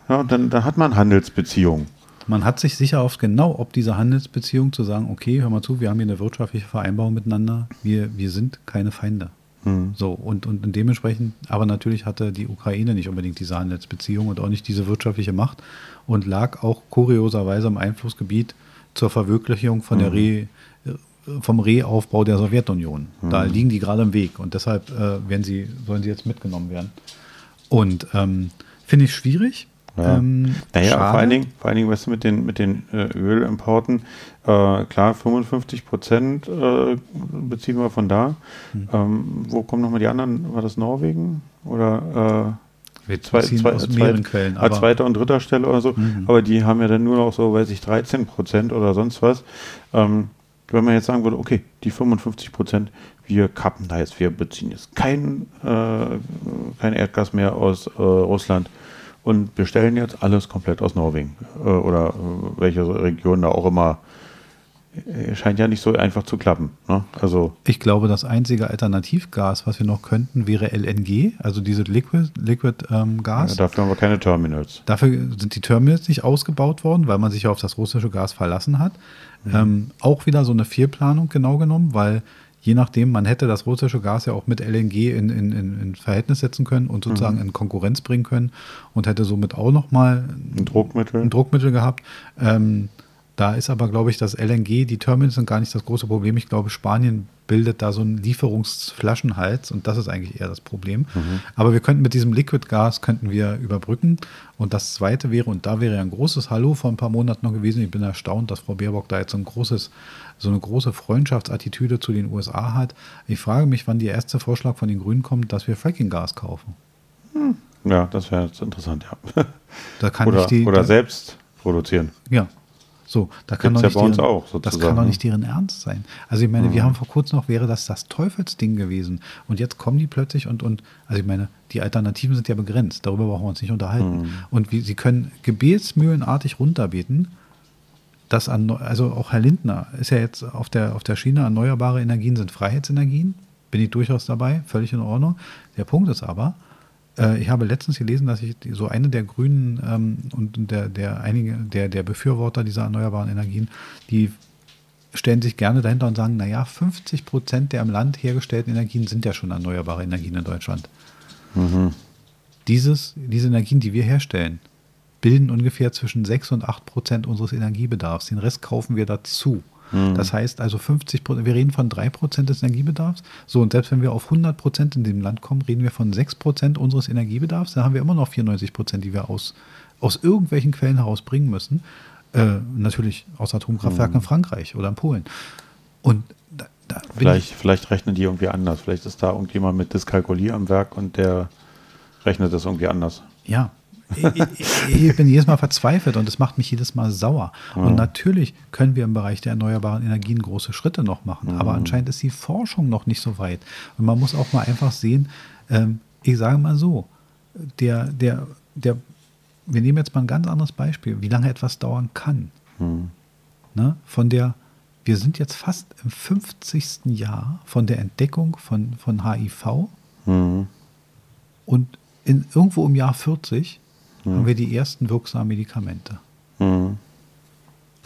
ja, dann, dann hat man Handelsbeziehungen. man hat sich sicher oft genau, ob diese Handelsbeziehung zu sagen, okay, hör mal zu, wir haben hier eine wirtschaftliche Vereinbarung miteinander, wir, wir sind keine Feinde. Hm. So, und, und dementsprechend, aber natürlich hatte die Ukraine nicht unbedingt diese Handelsbeziehung und auch nicht diese wirtschaftliche Macht und lag auch kurioserweise im Einflussgebiet zur Verwirklichung von der Re, vom Reaufbau der Sowjetunion. Da liegen die gerade im Weg und deshalb äh, werden sie, sollen sie jetzt mitgenommen werden. Und ähm, finde ich schwierig. Ja. Ähm, Naja, schade. vor allen Dingen, vor allen Dingen, weißt du, mit den, mit den äh, Ölimporten, äh, klar, 55 Prozent äh, beziehen wir von da. Hm. Ähm, wo kommen nochmal die anderen? War das Norwegen? Oder Wir zwei, zwei, aus zwei, mehreren Quellen. ah, Aber, zweiter und dritter Stelle oder so. Mhm. Aber die haben ja dann nur noch so, weiß ich, 13 Prozent oder sonst was. Ähm, wenn man jetzt sagen würde, okay, die 55 Prozent, wir kappen da jetzt, wir beziehen jetzt kein, äh, kein Erdgas mehr aus äh, Russland und bestellen jetzt alles komplett aus Norwegen äh, oder äh, welche Region da auch immer scheint ja nicht so einfach zu klappen. Ne? Also ich glaube, das einzige Alternativgas, was wir noch könnten, wäre LNG, also diese Liquid, Liquid ähm, Gas. Ja, dafür haben wir keine Terminals. Dafür sind die Terminals nicht ausgebaut worden, weil man sich ja auf das russische Gas verlassen hat. Mhm. Ähm, auch wieder so eine Fehlplanung genau genommen, weil je nachdem, man hätte das russische Gas ja auch mit LNG in, in, in Verhältnis setzen können und sozusagen mhm. in Konkurrenz bringen können und hätte somit auch nochmal ein Druckmittel. ein Druckmittel gehabt. Ähm, da ist aber, glaube ich, das LNG, die Terminals sind gar nicht das große Problem. Ich glaube, Spanien bildet da so einen Lieferungsflaschenhals und das ist eigentlich eher das Problem. Mhm. Aber wir könnten mit diesem Liquid Gas könnten wir überbrücken. Und das zweite wäre, und da wäre ja ein großes Hallo vor ein paar Monaten noch gewesen. Ich bin erstaunt, dass Frau Baerbock da jetzt so ein großes, so eine große Freundschaftsattitüde zu den USA hat. Ich frage mich, wann der erste Vorschlag von den Grünen kommt, dass wir Fracking-Gas kaufen. Hm. Ja, das wäre jetzt interessant, ja. Da kann oder, ich die, oder da, selbst produzieren. Ja, so, da kann doch ja nicht bei uns deren, auch, das kann doch nicht deren Ernst sein. Also ich meine, Mhm. wir haben vor kurzem noch, wäre das das Teufelsding gewesen. Und jetzt kommen die plötzlich und, und also ich meine, die Alternativen sind ja begrenzt. Darüber brauchen wir uns nicht unterhalten. Mhm. Und wie, sie können gebetsmühlenartig runterbeten, dass an, also auch Herr Lindner ist ja jetzt auf der, auf der Schiene, erneuerbare Energien sind Freiheitsenergien. Bin ich durchaus dabei, völlig in Ordnung. Der Punkt ist aber, ich habe letztens gelesen, dass ich so eine der Grünen ähm, und der, der einige der, der Befürworter dieser erneuerbaren Energien, die stellen sich gerne dahinter und sagen, naja, 50 Prozent der im Land hergestellten Energien sind ja schon erneuerbare Energien in Deutschland. Mhm. Dieses, diese Energien, die wir herstellen, bilden ungefähr zwischen 6 und 8 Prozent unseres Energiebedarfs. Den Rest kaufen wir dazu. Mhm. Das heißt also 50 Prozent, wir reden von 3 Prozent des Energiebedarfs. So, und selbst wenn wir auf 100 Prozent in dem Land kommen, reden wir von 6 Prozent unseres Energiebedarfs. Dann haben wir immer noch 94 Prozent, die wir aus, aus irgendwelchen Quellen herausbringen müssen. Äh, natürlich aus Atomkraftwerken in Frankreich oder in Polen. Und da, da Vielleicht, vielleicht rechnen die irgendwie anders. Vielleicht ist da irgendjemand mit Dyskalkulie am Werk und der rechnet das irgendwie anders. Ja. Ich, ich, bin jedes Mal verzweifelt und es macht mich jedes Mal sauer. Und natürlich können wir im Bereich der erneuerbaren Energien große Schritte noch machen, aber anscheinend ist die Forschung noch nicht so weit. Und man muss auch mal einfach sehen, ähm, ich sage mal so, der, der, der, wir nehmen jetzt mal ein ganz anderes Beispiel, wie lange etwas dauern kann. Hm. Ne? Von der, wir sind jetzt fast im 50. Jahr von der Entdeckung von, von HIV Hm. und in, irgendwo im Jahr 40 haben wir die ersten wirksamen Medikamente. Hm.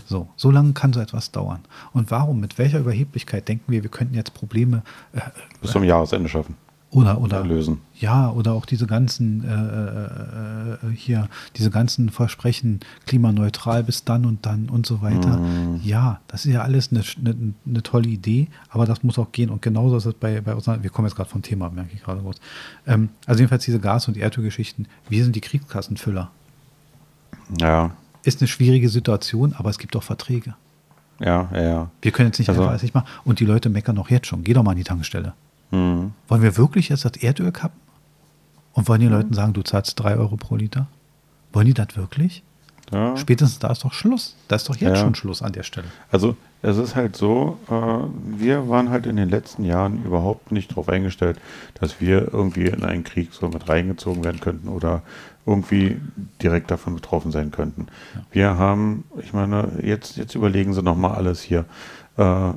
So, so lange kann so etwas dauern. Und warum, mit welcher Überheblichkeit denken wir, wir könnten jetzt Probleme äh, Bis zum Jahresende schaffen. Oder, oder lösen. Ja, oder auch diese ganzen äh, äh, äh, hier, diese ganzen Versprechen, klimaneutral bis dann und dann und so weiter. Mhm. Ja, das ist ja alles eine, eine, eine tolle Idee, aber das muss auch gehen. Und genauso ist es bei, bei uns. Wir kommen jetzt gerade vom Thema, merke ich gerade kurz. Ähm, also jedenfalls diese Gas- und Erdölgeschichten. Wir sind die Kriegskassenfüller. Ja, Ist eine schwierige Situation, aber es gibt auch Verträge. ja, ja, ja. Wir können jetzt nicht Also- einfach alles nicht machen. Und die Leute meckern auch jetzt schon. Geh doch mal an die Tankstelle. Hm. Wollen wir wirklich jetzt das Erdöl kappen? Und wollen die Leuten sagen, du zahlst 3 Euro pro Liter? Wollen die das wirklich? ja. Spätestens da ist doch Schluss. Da ist doch jetzt Ja. schon Schluss an der Stelle. Also es ist halt so, äh, wir waren halt in den letzten Jahren überhaupt nicht darauf eingestellt, dass wir irgendwie in einen Krieg so mit reingezogen werden könnten oder irgendwie direkt davon betroffen sein könnten. Wir haben, ich meine, jetzt, jetzt überlegen Sie nochmal alles hier. Äh,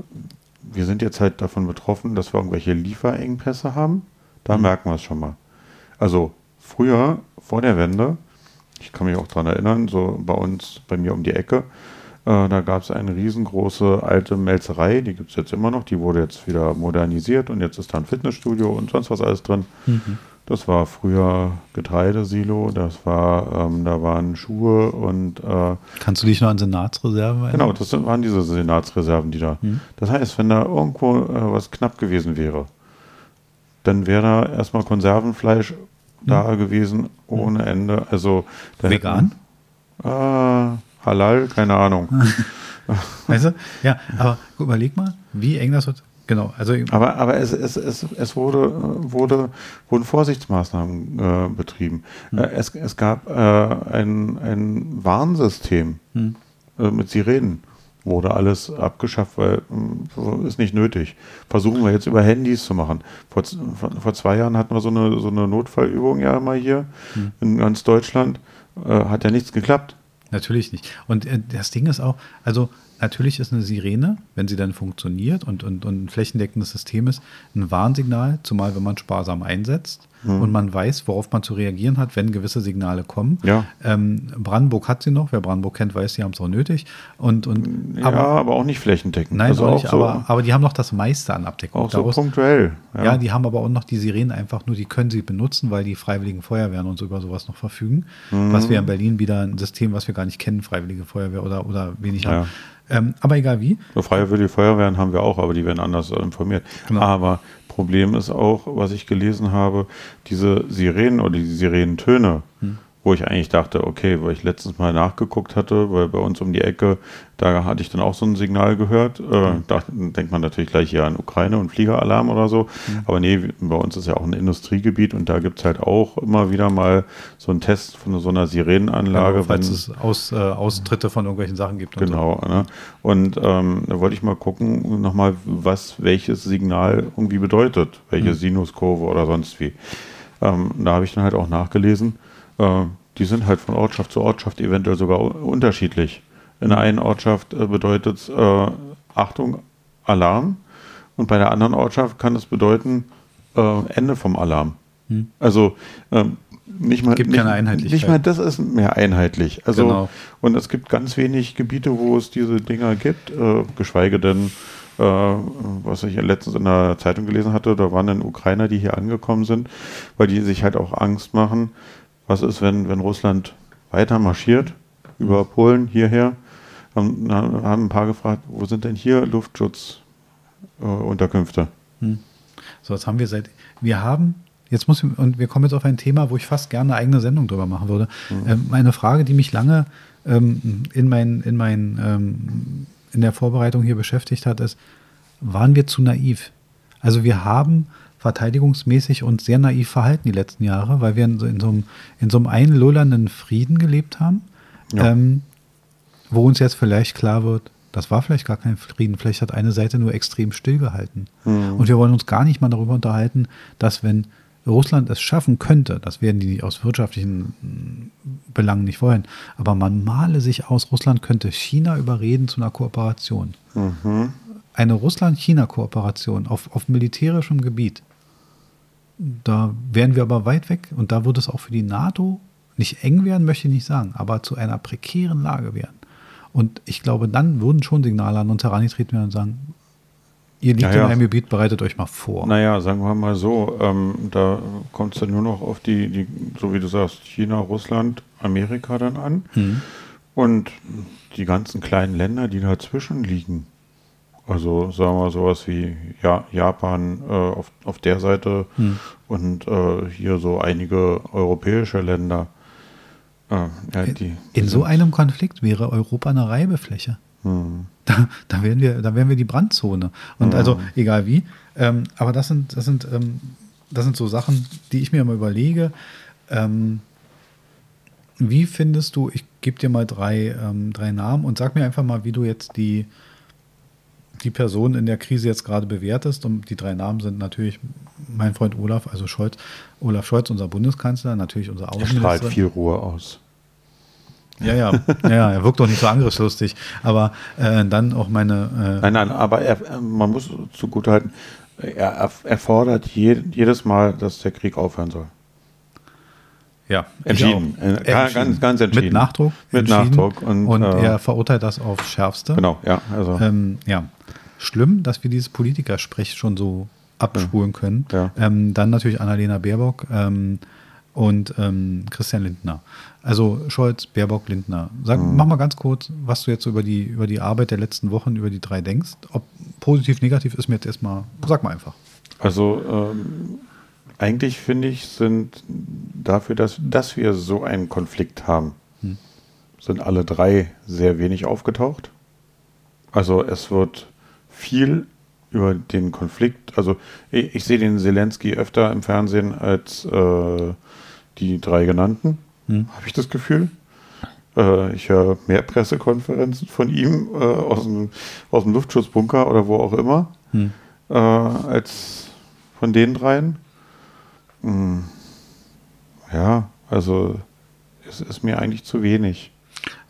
wir sind jetzt halt davon betroffen, dass wir irgendwelche Lieferengpässe haben. Da merken wir es schon mal. Also früher, vor der Wende, ich kann mich auch daran erinnern, so bei uns, bei mir um die Ecke, äh, da gab es eine riesengroße alte Melzerei, die gibt es jetzt immer noch, die wurde jetzt wieder modernisiert und jetzt ist da ein Fitnessstudio und sonst was alles drin. Das war früher Getreidesilo, das war, ähm, da waren Schuhe und äh, Kannst du dich noch an Senatsreserven erinnern? Genau, das waren diese Senatsreserven, die da. Das heißt, wenn da irgendwo äh, was knapp gewesen wäre, dann wäre da erstmal Konservenfleisch da gewesen ohne Ende. Also Vegan? Hätten, äh, Halal, keine Ahnung. Weißt du? Ja, aber überleg mal, wie eng das wird. Genau, also Aber, aber es, es, es, es wurde, wurde, wurden Vorsichtsmaßnahmen äh, betrieben. Äh, es, es gab äh, ein, ein Warnsystem äh, mit Sirenen. Wurde alles abgeschafft, weil mh, ist nicht nötig. Versuchen wir jetzt über Handys zu machen. Vor, vor, zwei Jahren hatten wir so eine, so eine Notfallübung ja mal hier in ganz Deutschland. Äh, hat ja nichts geklappt. Natürlich nicht. Und äh, das Ding ist auch, also natürlich ist eine Sirene, wenn sie dann funktioniert und, und, und ein flächendeckendes System ist, ein Warnsignal, zumal wenn man sparsam einsetzt mhm. und man weiß, worauf man zu reagieren hat, wenn gewisse Signale kommen. Ja. Ähm, Brandenburg hat sie noch, wer Brandenburg kennt, weiß, sie haben es auch nötig. Und, und, ja, aber, aber auch nicht flächendeckend. Nein, also auch nicht, so aber, aber die haben noch das meiste an Abdeckung. Auch so Daraus, punktuell. Ja. ja. die haben aber auch noch die Sirenen einfach nur, die können sie benutzen, weil die Freiwilligen Feuerwehren und so über sowas noch verfügen. Mhm. Was wir in Berlin wieder ein System, was wir gar nicht kennen, Freiwillige Feuerwehr oder, oder wenig ja. haben. Ähm, aber egal wie. So Freiwillige Feuerwehren haben wir auch, aber die werden anders informiert. Genau. Aber Problem ist auch, was ich gelesen habe, diese Sirenen oder die Sirenentöne, hm wo ich eigentlich dachte, okay, weil ich letztens mal nachgeguckt hatte, weil bei uns um die Ecke, da hatte ich dann auch so ein Signal gehört. Äh, mhm. Da denkt man natürlich gleich hier an Ukraine und Fliegeralarm oder so. Mhm. Aber nee, bei uns ist ja auch ein Industriegebiet und da gibt es halt auch immer wieder mal so einen Test von so einer Sirenenanlage. Falls wenn, es Aus, äh, Austritte von irgendwelchen Sachen gibt. Und genau. So. Ne? Und ähm, da wollte ich mal gucken, nochmal, was welches Signal irgendwie bedeutet, welche mhm. Sinuskurve oder sonst wie. Ähm, da habe ich dann halt auch nachgelesen äh, die sind halt von Ortschaft zu Ortschaft eventuell sogar unterschiedlich. In der einen Ortschaft äh, bedeutet es äh, Achtung, Alarm und bei der anderen Ortschaft kann es bedeuten äh, Ende vom Alarm. Hm. Also ähm, nicht mal, gibt nicht, keine Einheitlichkeit. Nicht mal das ist mehr einheitlich. Also, genau. Und es gibt ganz wenig Gebiete, wo es diese Dinger gibt, geschweige denn, was ich letztens in der Zeitung gelesen hatte, da waren dann Ukrainer, die hier angekommen sind, weil die sich halt auch Angst machen, was ist, wenn, wenn Russland weiter marschiert über Polen hierher? Haben, haben ein paar gefragt, wo sind denn hier Luftschutzunterkünfte? Äh, hm. So, was haben wir seit. Wir haben Jetzt muss ich, und wir kommen jetzt auf ein Thema, wo ich fast gerne eine eigene Sendung drüber machen würde. Mhm. Ähm, eine Frage, die mich lange ähm, in, mein, in, mein, ähm, in der Vorbereitung hier beschäftigt hat, ist, waren wir zu naiv? Also wir haben verteidigungsmäßig uns sehr naiv verhalten die letzten Jahre, weil wir in so, in so, einem, in so einem einlullernden Frieden gelebt haben, ja. ähm, wo uns jetzt vielleicht klar wird, das war vielleicht gar kein Frieden, vielleicht hat eine Seite nur extrem stillgehalten. Mhm. Und wir wollen uns gar nicht mal darüber unterhalten, dass wenn Russland es schaffen könnte, das werden die aus wirtschaftlichen Belangen nicht wollen, aber man male sich aus, Russland könnte China überreden zu einer Kooperation. Mhm. Eine Russland-China-Kooperation auf, auf militärischem Gebiet da wären wir aber weit weg und da würde es auch für die NATO nicht eng werden, möchte ich nicht sagen, aber zu einer prekären Lage werden. Und ich glaube, dann würden schon Signale an uns herangetreten werden und sagen, ihr liegt naja. in einem Gebiet, bereitet euch mal vor. Naja, sagen wir mal so, ähm, da kommt es dann nur noch auf die, die, so wie du sagst, China, Russland, Amerika dann an. Hm. Und die ganzen kleinen Länder, die dazwischen liegen, also sagen wir sowas wie ja, Japan äh, auf, auf der Seite hm. und äh, hier so einige europäische Länder. Äh, ja, die In so einem Konflikt wäre Europa eine Reibefläche. Hm. Da, da, wären wir, da wären wir die Brandzone. Und hm. also, egal wie. Ähm, aber das sind, das sind, ähm, das sind so Sachen, die ich mir immer überlege. Ähm, wie findest du, ich gebe dir mal drei, ähm, drei Namen und sag mir einfach mal, wie du jetzt die, die Person in der Krise jetzt gerade bewertest. Und die drei Namen sind natürlich mein Freund Olaf, also Scholz, Olaf Scholz, unser Bundeskanzler, natürlich unser Außenminister. Er strahlt viel Ruhe aus. Ja, ja, ja, er wirkt doch nicht so angriffslustig. Aber äh, dann auch meine. Äh nein, nein, aber er, man muss zugutehalten, er, er fordert je, jedes Mal, dass der Krieg aufhören soll. Ja, entschieden. Äh, ganz, ganz, ganz entschieden. Mit Nachdruck. Mit Nachdruck. Und, und äh, er verurteilt das aufs Schärfste. Genau, ja. Also. Ähm, ja schlimm, dass wir dieses Politikersprech schon so abspulen können. Ja. Ähm, dann natürlich Annalena Baerbock ähm, und ähm, Christian Lindner. Also Scholz, Baerbock, Lindner. Sag, mhm. Mach mal ganz kurz, was du jetzt über die, über die Arbeit der letzten Wochen, über die drei denkst. Ob positiv, negativ ist mir jetzt erstmal, sag mal einfach. Also ähm, eigentlich finde ich, sind dafür, dass, dass wir so einen Konflikt haben, hm. sind alle drei sehr wenig aufgetaucht. Also es wird viel über den Konflikt. Also ich, ich sehe den Zelensky öfter im Fernsehen als äh, die drei genannten, hm. habe ich das Gefühl. Äh, ich höre mehr Pressekonferenzen von ihm äh, aus, dem, aus dem Luftschutzbunker oder wo auch immer, hm. Äh, als von den dreien. Hm. Ja, also es ist mir eigentlich zu wenig.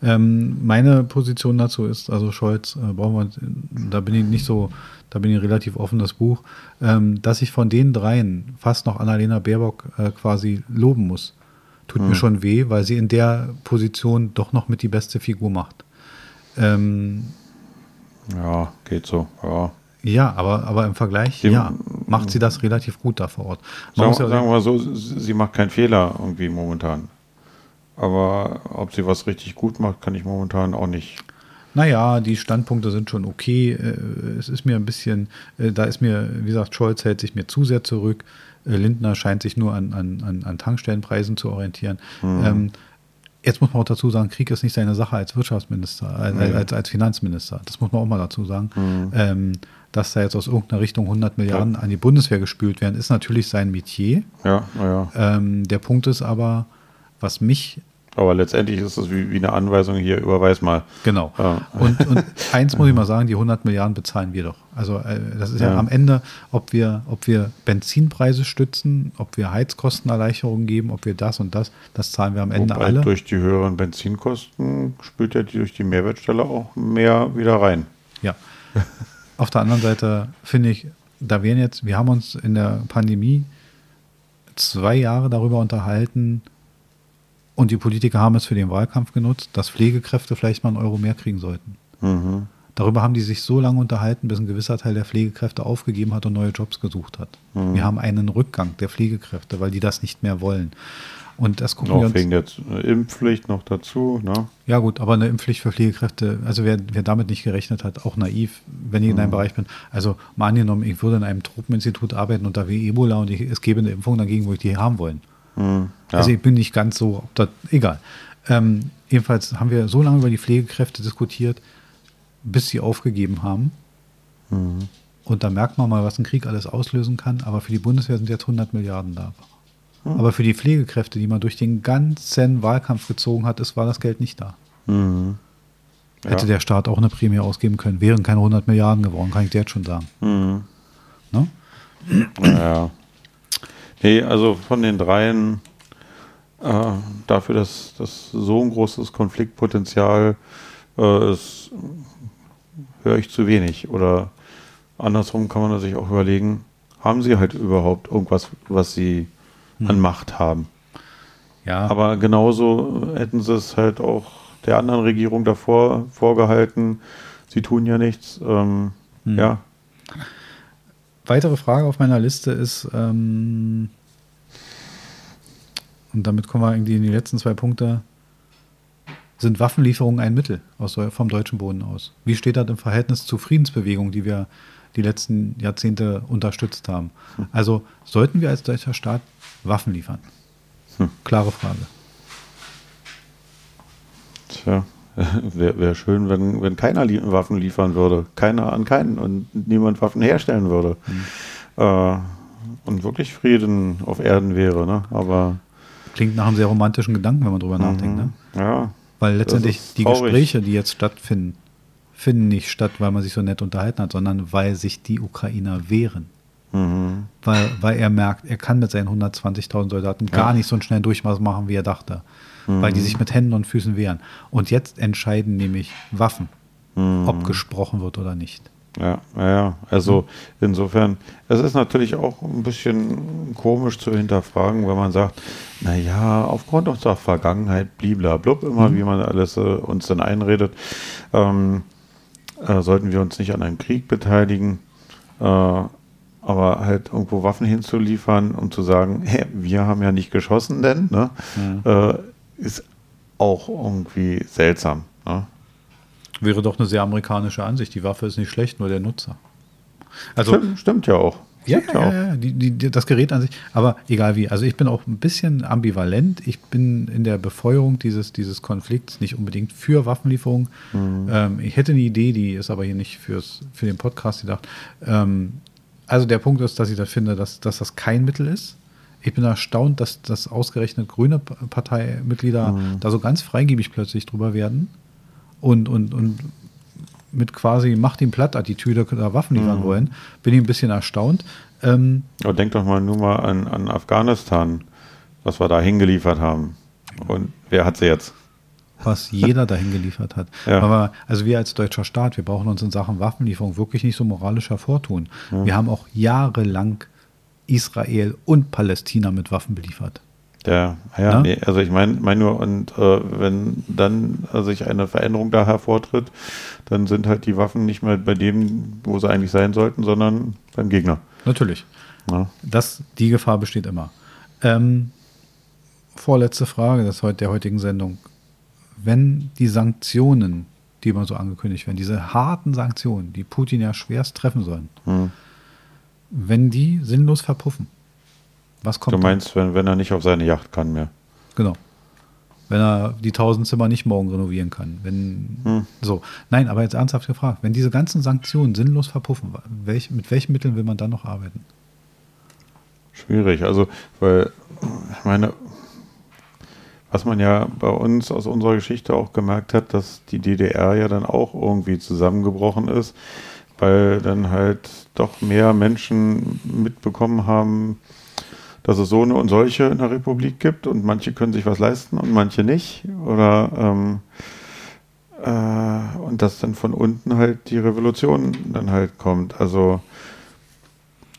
Ähm, meine Position dazu ist, also Scholz, äh, brauchen wir, da bin ich nicht so, da bin ich relativ offen, das Buch, ähm, dass ich von den dreien fast noch Annalena Baerbock äh, quasi loben muss. Tut hm. mir schon weh, weil sie in der Position doch noch mit die beste Figur macht. Ähm, ja, geht so, ja. Ja, aber, aber im Vergleich, Dem, ja, macht sie das relativ gut da vor Ort. Man sagen, ja sagen wir mal so, sie macht keinen Fehler irgendwie momentan. Aber ob sie was richtig gut macht, kann ich momentan auch nicht. Naja, die Standpunkte sind schon okay. Äh, es ist mir ein bisschen, äh, da ist mir, wie gesagt, Scholz hält sich mir zu sehr zurück. Äh, Lindner scheint sich nur an, an, an Tankstellenpreisen zu orientieren. Mhm. Ähm, jetzt muss man auch dazu sagen, Krieg ist nicht seine Sache als Wirtschaftsminister, als, als, als Finanzminister. Das muss man auch mal dazu sagen. Mhm. Ähm, dass da jetzt aus irgendeiner Richtung 100 Milliarden ja. an die Bundeswehr gespült werden, ist natürlich sein Metier. Ja, ja. Ähm, der Punkt ist aber, was mich aber letztendlich ist es wie, wie, eine Anweisung hier, überweis mal. Genau. Ja. Und, und, eins muss ich mal sagen, die 100 Milliarden bezahlen wir doch. Also äh, das ist ja. ja, am Ende, ob wir, ob wir Benzinpreise stützen, ob wir Heizkostenerleichterungen geben, ob wir das und das, das zahlen wir am Ende Wobei alle. Durch die höheren Benzinkosten spült ja die, durch die Mehrwertstelle auch mehr wieder rein. Ja. Auf der anderen Seite finde ich, da wären jetzt, wir haben uns in der Pandemie zwei Jahre darüber unterhalten, und die Politiker haben es für den Wahlkampf genutzt, dass Pflegekräfte vielleicht mal einen Euro mehr kriegen sollten. Mhm. Darüber haben die sich so lange unterhalten, bis ein gewisser Teil der Pflegekräfte aufgegeben hat und neue Jobs gesucht hat. Mhm. Wir haben einen Rückgang der Pflegekräfte, weil die das nicht mehr wollen. Und das gucken noch wir uns. wegen der Impfpflicht noch dazu, ne? Ja, gut, aber eine Impfpflicht für Pflegekräfte, also wer, wer damit nicht gerechnet hat, auch naiv, wenn ich mhm. in einem mhm. Bereich bin. Also mal angenommen, ich würde in einem Tropeninstitut arbeiten und da wäre Ebola und ich, es gäbe eine Impfung dagegen, wo ich die haben wollen. Mhm. Ja. Also ich bin nicht ganz so, das, egal. Ähm, jedenfalls haben wir so lange über die Pflegekräfte diskutiert, bis sie aufgegeben haben. Mhm. Und da merkt man mal, was ein Krieg alles auslösen kann. Aber für die Bundeswehr sind jetzt 100 Milliarden da. Mhm. Aber für die Pflegekräfte, die man durch den ganzen Wahlkampf gezogen hat, ist, war das Geld nicht da. Mhm. Ja. Hätte der Staat auch eine Prämie ausgeben können, wären keine 100 Milliarden geworden, kann ich dir jetzt schon sagen. Mhm. Ne? Ja. Nee, also von den dreien äh, dafür, dass das so ein großes Konfliktpotenzial äh, ist, höre ich zu wenig. Oder andersrum kann man sich auch überlegen, haben sie halt überhaupt irgendwas, was sie hm. an Macht haben? Ja. Aber genauso hätten sie es halt auch der anderen Regierung davor vorgehalten. Sie tun ja nichts. Ähm, hm. Ja, weitere Frage auf meiner Liste ist, ähm, und damit kommen wir irgendwie in die letzten zwei Punkte, sind Waffenlieferungen ein Mittel aus, vom deutschen Boden aus? Wie steht das im Verhältnis zur Friedensbewegung, die wir die letzten Jahrzehnte unterstützt haben? Hm. Also sollten wir als deutscher Staat Waffen liefern? Hm. Klare Frage. Tja, Wäre wär schön, wenn, wenn keiner li Waffen liefern würde. Keiner an keinen und niemand Waffen herstellen würde. Mhm. Äh, und wirklich Frieden auf Erden wäre. Ne? Aber Klingt nach einem sehr romantischen Gedanken, wenn man drüber mhm. nachdenkt. Ne? Ja. Weil letztendlich die Gespräche, die jetzt stattfinden, finden nicht statt, weil man sich so nett unterhalten hat, sondern weil sich die Ukrainer wehren. Mhm. Weil, weil er merkt, er kann mit seinen 120.000 Soldaten ja. gar nicht so einen schnellen Durchmaß machen, wie er dachte mhm. weil die sich mit Händen und Füßen wehren. Und jetzt entscheiden nämlich Waffen, mhm. ob gesprochen wird oder nicht. Ja, ja, also insofern, es ist natürlich auch ein bisschen komisch zu hinterfragen, wenn man sagt, naja, aufgrund unserer Vergangenheit, bliblablub, immer mhm. wie man alles äh, uns dann einredet, ähm, äh, sollten wir uns nicht an einem Krieg beteiligen, äh, aber halt irgendwo Waffen hinzuliefern, um zu sagen, hey, wir haben ja nicht geschossen, denn, ne? Mhm. Ist auch irgendwie seltsam. Ne? Wäre doch eine sehr amerikanische Ansicht. Die Waffe ist nicht schlecht, nur der Nutzer. Also, stimmt, stimmt ja auch. Ja, ja, ja, die, die, das Gerät an sich, aber egal wie. Also ich bin auch ein bisschen ambivalent. Ich bin in der Befeuerung dieses, dieses Konflikts nicht unbedingt für Waffenlieferungen. Mhm. Ähm, ich hätte eine Idee, die ist aber hier nicht fürs, für den Podcast gedacht. Ähm, also der Punkt ist, dass ich das finde, dass, dass das kein Mittel ist. Ich bin erstaunt, dass das ausgerechnet grüne Parteimitglieder mhm. da so ganz freigebig plötzlich drüber werden und, und, und mit quasi Macht ihn platt Attitüde da Waffen liefern mhm. wollen. Bin ich ein bisschen erstaunt. Ähm, Aber denk doch mal nur mal an, an Afghanistan, was wir da hingeliefert haben. Und wer hat sie jetzt? was jeder dahin geliefert hat. Ja. Aber also wir als deutscher Staat, wir brauchen uns in Sachen Waffenlieferung wirklich nicht so moralisch hervortun. Wir haben auch jahrelang Israel und Palästina mit Waffen beliefert. Ja, ja, Ne? nee, also ich meine mein nur, und äh, wenn dann äh, sich eine Veränderung da hervortritt, dann sind halt die Waffen nicht mehr bei dem, wo sie eigentlich sein sollten, sondern beim Gegner. Natürlich. Ja. Das, die Gefahr besteht immer. Ähm, vorletzte Frage des, heut- der heutigen Sendung. Wenn die Sanktionen, die immer so angekündigt werden, diese harten Sanktionen, die Putin ja schwerst treffen sollen, Hm. Wenn die sinnlos verpuffen, was kommt Du meinst, wenn, wenn er nicht auf seine Yacht kann mehr. Genau. Wenn er die tausend Zimmer nicht morgen renovieren kann. Wenn, Hm. so. Nein, aber jetzt ernsthaft gefragt, wenn diese ganzen Sanktionen sinnlos verpuffen, welch, mit welchen Mitteln will man dann noch arbeiten? Schwierig, also, weil, ich meine, was man ja bei uns aus unserer Geschichte auch gemerkt hat, dass die DDR ja dann auch irgendwie zusammengebrochen ist, weil dann halt doch mehr Menschen mitbekommen haben, dass es so eine und solche in der Republik gibt und manche können sich was leisten und manche nicht. Oder ähm, äh, und dass dann von unten halt die Revolution dann halt kommt. Also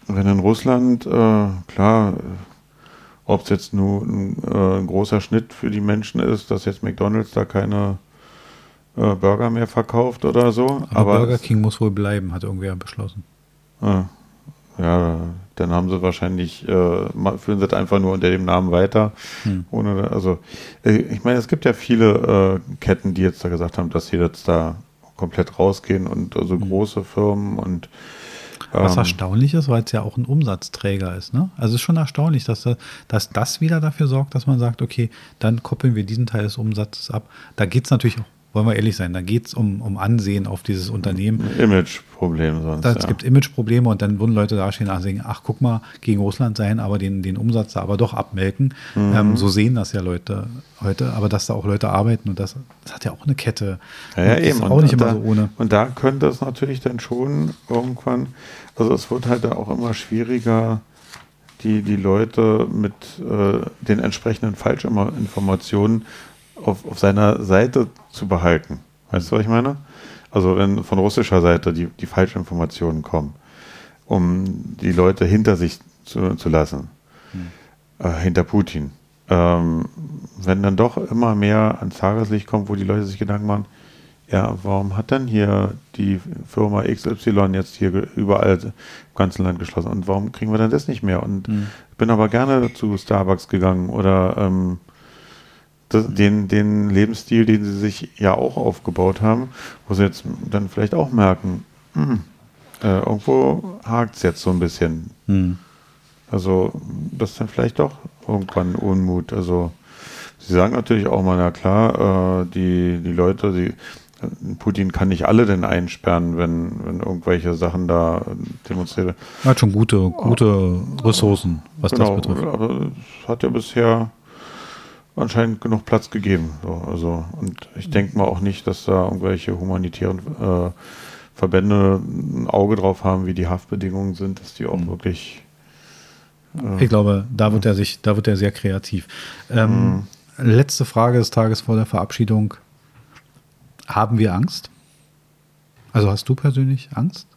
wenn in Russland, äh, klar, ob es jetzt nur ein, äh, ein großer Schnitt für die Menschen ist, dass jetzt McDonalds da keine äh, Burger mehr verkauft oder so. Aber, Aber, Burger King muss wohl bleiben, hat irgendwer beschlossen. äh, ja, dann haben sie wahrscheinlich, äh, führen sie das einfach nur unter dem Namen weiter. Hm. Ohne, also, äh, ich meine, es gibt ja viele äh, Ketten, die jetzt da gesagt haben, dass sie jetzt da komplett rausgehen und also große Firmen und Was ähm, erstaunlich ist, weil es ja auch ein Umsatzträger ist. Ne? Also es ist schon erstaunlich, dass, da- dass das wieder dafür sorgt, dass man sagt, okay, dann koppeln wir diesen Teil des Umsatzes ab. Da geht es natürlich, auch, wollen wir ehrlich sein, da geht es um, um Ansehen auf dieses Unternehmen. ein Imageproblem sonst. Da, ja. Es gibt Imageprobleme und dann würden Leute dastehen und sagen, ach guck mal, gegen Russland sein, aber den, den Umsatz da aber doch abmelken. Mhm. Ähm, so sehen das ja Leute heute, aber dass da auch Leute arbeiten und das, das hat ja auch eine Kette. Ja, ja, Und eben. ist Und auch nicht immer da, so ohne. Und da könnte es natürlich dann schon irgendwann, also es wird halt auch immer schwieriger, die, die Leute mit äh, den entsprechenden Falschinformationen auf, auf seiner Seite zu behalten. Weißt du, was ich meine? Also wenn von russischer Seite die, die Falschinformationen kommen, um die Leute hinter sich zu, zu lassen, äh, hinter Putin. Ähm, wenn dann doch immer mehr ans Tageslicht kommt, wo die Leute sich Gedanken machen, ja, warum hat dann hier die Firma XY jetzt hier überall im ganzen Land geschlossen und warum kriegen wir dann das nicht mehr? Und ich bin aber gerne zu Starbucks gegangen oder ähm, den, den Lebensstil, den sie sich ja auch aufgebaut haben, wo sie jetzt dann vielleicht auch merken, hm, äh, irgendwo hakt es jetzt so ein bisschen. Hm. Also, das ist dann vielleicht doch irgendwann Unmut. Also, sie sagen natürlich auch mal, na klar, äh, die, die Leute, die, Putin kann nicht alle denn einsperren, wenn, wenn irgendwelche Sachen da demonstriert werden. Er hat schon gute, gute Ressourcen, was Genau, das betrifft. aber es hat ja bisher anscheinend genug Platz gegeben. So, also, und ich denke mal auch nicht, dass da irgendwelche humanitären äh, Verbände ein Auge drauf haben, wie die Haftbedingungen sind, dass die auch wirklich äh, Ich glaube, da wird er sich, da wird er sehr kreativ. Ähm, Letzte Frage des Tages vor der Verabschiedung. Haben wir Angst? Also hast du persönlich Angst?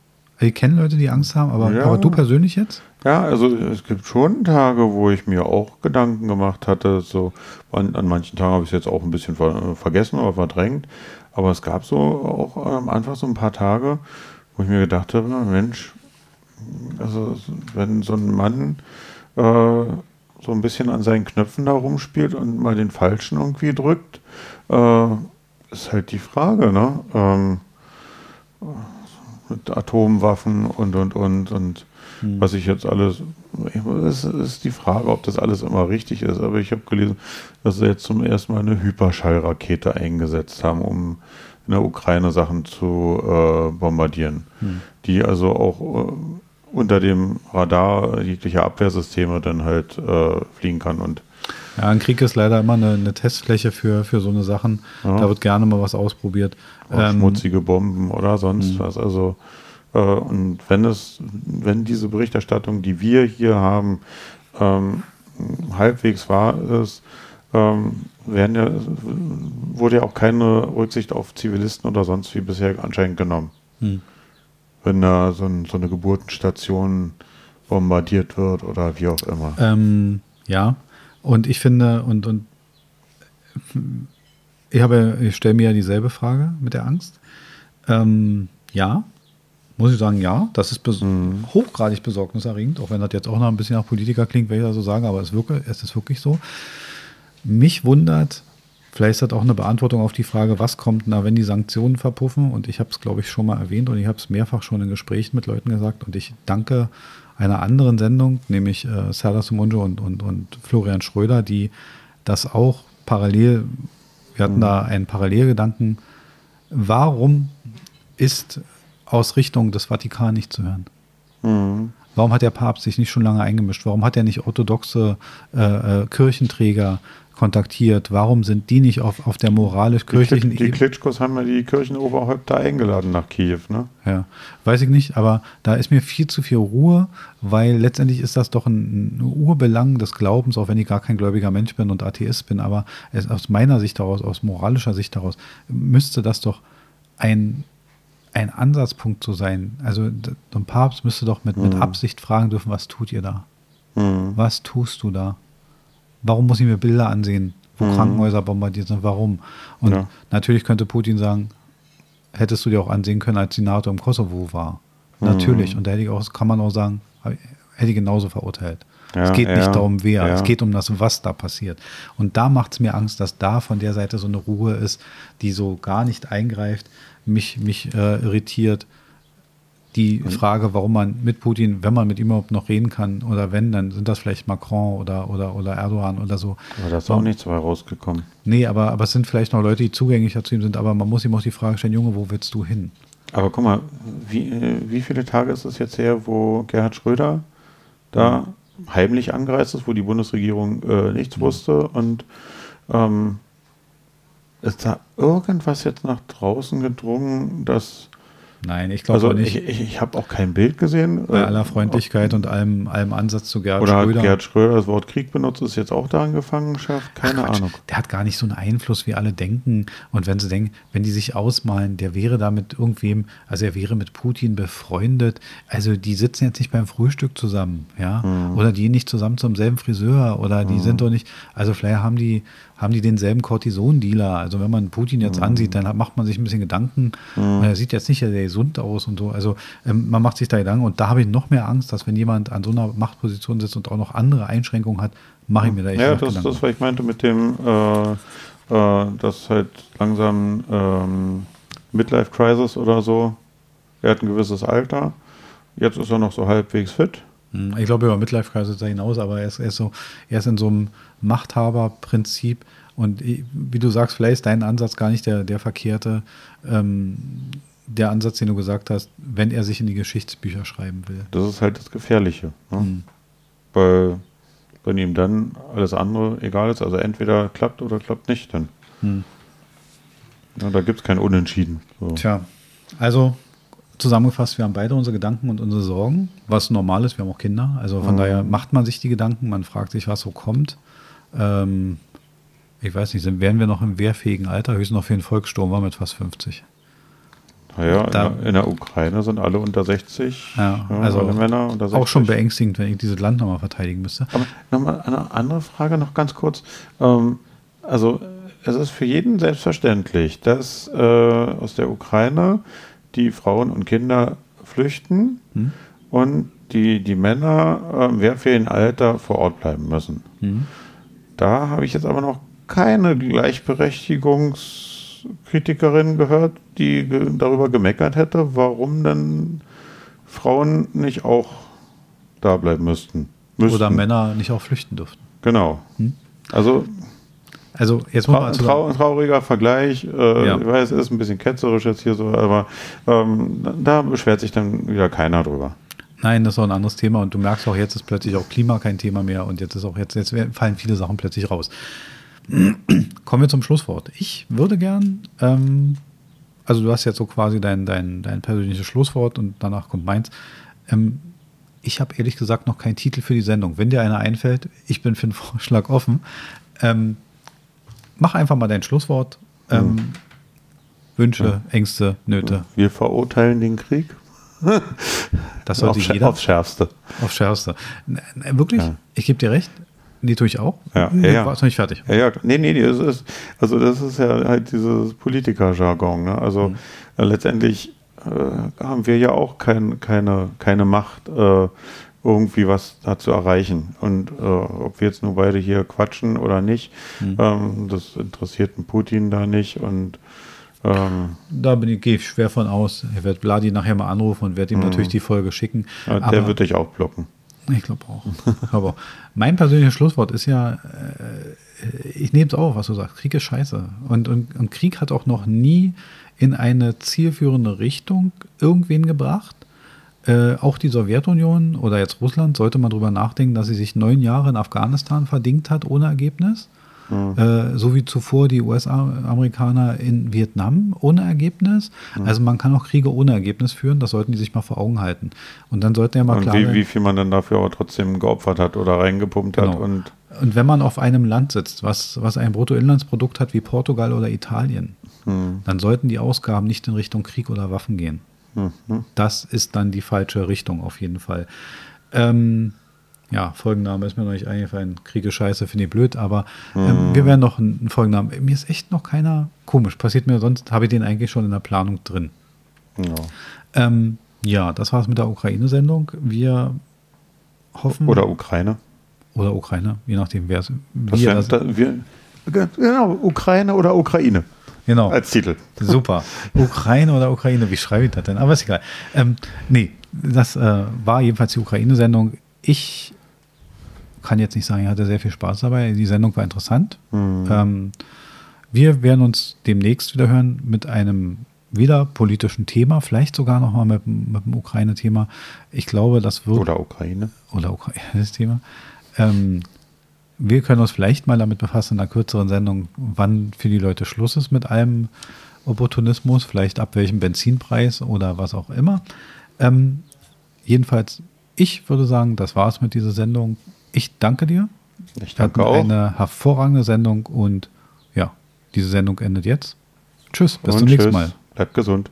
Ich kenne Leute, die Angst haben, aber, Ja. aber du persönlich jetzt? Ja, also es gibt schon Tage, wo ich mir auch Gedanken gemacht hatte. So an, an manchen Tagen habe ich es jetzt auch ein bisschen ver, vergessen oder verdrängt. Aber es gab so auch am Anfang so ein paar Tage, wo ich mir gedacht habe, Mensch, also wenn so ein Mann äh, so ein bisschen an seinen Knöpfen da rumspielt und mal den falschen irgendwie drückt, äh, ist halt die Frage, ne? Ähm, Atomwaffen und und und und was ich jetzt alles, es ist die Frage, ob das alles immer richtig ist, aber ich habe gelesen, dass sie jetzt zum ersten Mal eine Hyperschallrakete eingesetzt haben, um in der Ukraine Sachen zu äh, bombardieren, die also auch äh, unter dem Radar jeglicher Abwehrsysteme dann halt äh, fliegen kann und Ja, ein Krieg ist leider immer eine, eine Testfläche für, für so eine Sachen. Ja. Da wird gerne mal was ausprobiert. Ähm, schmutzige Bomben oder sonst was. Also äh, und wenn es, wenn diese Berichterstattung, die wir hier haben, ähm, halbwegs wahr ist, ähm, werden ja, wurde ja auch keine Rücksicht auf Zivilisten oder sonst wie bisher anscheinend genommen. Hm. Wenn da so, ein, so, eine Geburtenstation bombardiert wird oder wie auch immer. Ähm, ja, und ich finde, und, und ich habe, ich stelle mir ja dieselbe Frage mit der Angst. Ähm, ja, muss ich sagen, ja, das ist bes mhm. hochgradig besorgniserregend, auch wenn das jetzt auch noch ein bisschen nach Politiker klingt, wenn ich das so sage, aber es, wirke, es ist wirklich so. Mich wundert, vielleicht ist das auch eine Beantwortung auf die Frage, was kommt da, wenn die Sanktionen verpuffen? Und ich habe es, glaube ich, schon mal erwähnt und ich habe es mehrfach schon in Gesprächen mit Leuten gesagt und ich danke einer anderen Sendung, nämlich äh, Serdar Sumunjo und, und, und Florian Schröder, die das auch parallel, wir hatten mhm. da einen Parallelgedanken, warum ist aus Richtung des Vatikan nicht zu hören? Mhm. Warum hat der Papst sich nicht schon lange eingemischt? Warum hat er nicht orthodoxe äh, äh, Kirchenträger kontaktiert? Warum sind die nicht auf, auf der moralisch-kirchlichen Ebene? Die Klitschkos haben ja die Kirchenoberhäupter eingeladen nach Kiew, ne? Ja, weiß ich nicht, aber da ist mir viel zu viel Ruhe, weil letztendlich ist das doch ein, ein Urbelang des Glaubens, auch wenn ich gar kein gläubiger Mensch bin und Atheist bin, aber es, aus meiner Sicht daraus, aus moralischer Sicht daraus, müsste das doch ein ein Ansatzpunkt zu sein. Also ein Papst müsste doch mit, mhm. mit Absicht fragen dürfen, was tut ihr da? Mhm. Was tust du da? Warum muss ich mir Bilder ansehen, wo mhm. Krankenhäuser bombardiert sind? Warum? Und ja. natürlich könnte Putin sagen, hättest du dir auch ansehen können, als die NATO im Kosovo war. Mhm. Natürlich. Und da hätte ich auch, kann man auch sagen, hätte ich genauso verurteilt. Ja, es geht ja, nicht darum, wer, ja. es geht um das, was da passiert. Und da macht es mir Angst, dass da von der Seite so eine Ruhe ist, die so gar nicht eingreift, mich, mich äh, irritiert. Die mhm. Frage, warum man mit Putin, wenn man mit ihm überhaupt noch reden kann, oder wenn, dann sind das vielleicht Macron oder, oder, oder Erdogan oder so. Aber da ist auch nichts dabei rausgekommen. Nee, aber, aber es sind vielleicht noch Leute, die zugänglicher zu ihm sind, aber man muss ihm auch die Frage stellen, Junge, wo willst du hin? Aber guck mal, wie, äh, wie viele Tage ist es jetzt her, wo Gerhard Schröder da mhm. heimlich angereist ist, wo die Bundesregierung äh, nichts mhm. wusste und ähm, ist da irgendwas jetzt nach draußen gedrungen, dass Nein, ich glaube also nicht. Ich, ich, ich habe auch kein Bild gesehen. Bei aller Freundlichkeit und allem, allem Ansatz zu Gerhard Oder Schröder. Oder Gerhard Schröder das Wort Krieg benutzt, ist jetzt auch da in Gefangenschaft? Keine Ach, Ahnung. Der hat gar nicht so einen Einfluss, wie alle denken. Und wenn sie denken, wenn die sich ausmalen, der wäre da mit irgendwem, also er wäre mit Putin befreundet. Also die sitzen jetzt nicht beim Frühstück zusammen, ja. Mhm. Oder die nicht zusammen zum selben Friseur oder die mhm. sind doch nicht, also vielleicht haben die, haben die denselben Cortison-Dealer. Also wenn man Putin jetzt mhm. ansieht, dann macht man sich ein bisschen Gedanken. Mhm. Er sieht jetzt nicht sehr gesund aus und so. Also ähm, man macht sich da Gedanken und da habe ich noch mehr Angst, dass wenn jemand an so einer Machtposition sitzt und auch noch andere Einschränkungen hat, mache ich mir da echt Ja, das, ist das, was ich meinte mit dem, äh, äh, dass halt langsam ähm, Midlife Crisis oder so. Er hat ein gewisses Alter. Jetzt ist er noch so halbwegs fit. Hm, ich glaube, über Midlife Crisis hinaus, aber er ist, er ist so, er ist in so einem Machthaberprinzip. Und wie du sagst, vielleicht ist dein Ansatz gar nicht der, der verkehrte. Ähm, der Ansatz, den du gesagt hast, wenn er sich in die Geschichtsbücher schreiben will. Das ist halt das Gefährliche. Ne? Mhm. Weil wenn ihm dann alles andere egal ist, also entweder klappt oder klappt nicht, dann. Mhm. Ja, da gibt es kein Unentschieden. So. Tja, also zusammengefasst, wir haben beide unsere Gedanken und unsere Sorgen, was normal ist, wir haben auch Kinder. Also von mhm. daher macht man sich die Gedanken, man fragt sich, was so kommt. Ähm, ich weiß nicht, werden wir noch im wehrfähigen Alter? Höchstens noch für den Volkssturm war mit fast 50. Naja, da, in, der, in, der, Ukraine sind alle unter 60. Ja, also alle Männer unter 60. Auch schon beängstigend, wenn ich dieses Land nochmal verteidigen müsste. Aber nochmal eine andere Frage noch ganz kurz. Ähm, also es ist für jeden selbstverständlich, dass äh, aus der Ukraine die Frauen und Kinder flüchten hm. und die, die Männer äh, im wehrfähigen Alter vor Ort bleiben müssen. Hm. Da habe ich jetzt aber noch keine Gleichberechtigungskritikerin gehört, die darüber gemeckert hätte, warum denn Frauen nicht auch da bleiben müssten. müssten. Oder Männer nicht auch flüchten dürften. Genau. Hm? Also also jetzt muss man Trau trauriger Vergleich. Äh, ja. Ich weiß, es ist ein bisschen ketzerisch jetzt hier so, aber ähm, da beschwert sich dann wieder keiner drüber. Nein, das ist auch ein anderes Thema und du merkst auch, jetzt ist plötzlich auch Klima kein Thema mehr und jetzt ist auch jetzt, jetzt fallen viele Sachen plötzlich raus. Kommen wir zum Schlusswort. Ich würde gern, ähm, also du hast jetzt so quasi dein, dein, dein persönliches Schlusswort und danach kommt meins. Ähm, ich habe ehrlich gesagt noch keinen Titel für die Sendung. Wenn dir einer einfällt, ich bin für einen Vorschlag offen. Ähm, mach einfach mal dein Schlusswort. Ähm, Hm. Wünsche, Ängste, Nöte. Wir verurteilen den Krieg Das sollte auf, jeder aufs Schärfste. aufs Schärfste. Wirklich? Ja. Ich gebe dir recht. Die tue ich auch. Ja, ja, ja. War noch nicht fertig. Ja, ja, nee, nee, nee, es ist, also das ist ja halt dieses Politiker-Jargon. Ne? Also Mhm. äh, letztendlich äh, haben wir ja auch kein, keine, keine Macht, äh, irgendwie was da zu erreichen. Und äh, ob wir jetzt nur beide hier quatschen oder nicht, Mhm. ähm, das interessiert den Putin da nicht. Und ähm, Da bin ich, gehe ich schwer von aus. Ich werde Vladi nachher mal anrufen und werde ihm natürlich die Folge schicken. ja, der Aber- wird dich auch blocken. Ich glaube auch. Auch. Mein persönliches Schlusswort ist ja, äh, ich nehme es auf, was du sagst. Krieg ist scheiße. Und, und, und Krieg hat auch noch nie in eine zielführende Richtung irgendwen gebracht. Äh, auch die Sowjetunion oder jetzt Russland sollte man drüber nachdenken, dass sie sich neun Jahre in Afghanistan verdingt hat ohne Ergebnis. Äh, so wie zuvor die US-Amerikaner in Vietnam ohne Ergebnis. Also man kann auch Kriege ohne Ergebnis führen, das sollten die sich mal vor Augen halten. Und dann sollte ja mal Und klar wie, werden- wie viel man dann dafür aber trotzdem geopfert hat oder reingepumpt hat. Genau. Und Und wenn man auf einem Land sitzt, was, was ein Bruttoinlandsprodukt hat wie Portugal oder Italien, hm, dann sollten die Ausgaben nicht in Richtung Krieg oder Waffen gehen. hm, Das ist dann die falsche Richtung auf jeden Fall. Ähm, ja, Folgenname ist mir noch nicht eingefallen. Kriege Scheiße, finde ich blöd, aber ähm, wir werden noch einen, einen Folgennamen. Mir ist echt noch keiner komisch. Passiert mir sonst, habe ich den eigentlich schon in der Planung drin. ja. Ähm, ja, das war's mit der Ukraine-Sendung. Wir hoffen. Oder Ukraine. oder Ukraine, je nachdem, wer es. Das- da, wir, genau, Ukraine oder Ukraine Genau. als Titel. Super. Ukraine oder Ukraine, wie schreibe ich das denn? Aber ist egal. Ähm, nee, das äh, war jedenfalls die Ukraine-Sendung. Ich kann jetzt nicht sagen, ich hatte sehr viel Spaß dabei. Die Sendung war interessant. Ähm, wir werden uns demnächst wieder hören mit einem wieder politischen Thema, vielleicht sogar nochmal mit, dem- mit dem Ukraine-Thema. Ich glaube, das wird Oder Ukraine. oder Ukraine das Thema. Ähm, wir können uns vielleicht mal damit befassen in einer kürzeren Sendung, wann für die Leute Schluss ist mit allem Opportunismus, vielleicht ab welchem Benzinpreis oder was auch immer. Ähm, jedenfalls, ich würde sagen, das war's mit dieser Sendung. Ich danke dir. Ich Wir hatten danke auch. eine hervorragende Sendung und ja, diese Sendung endet jetzt. Tschüss, bis Und zum nächsten tschüss. Mal. Bleibt gesund.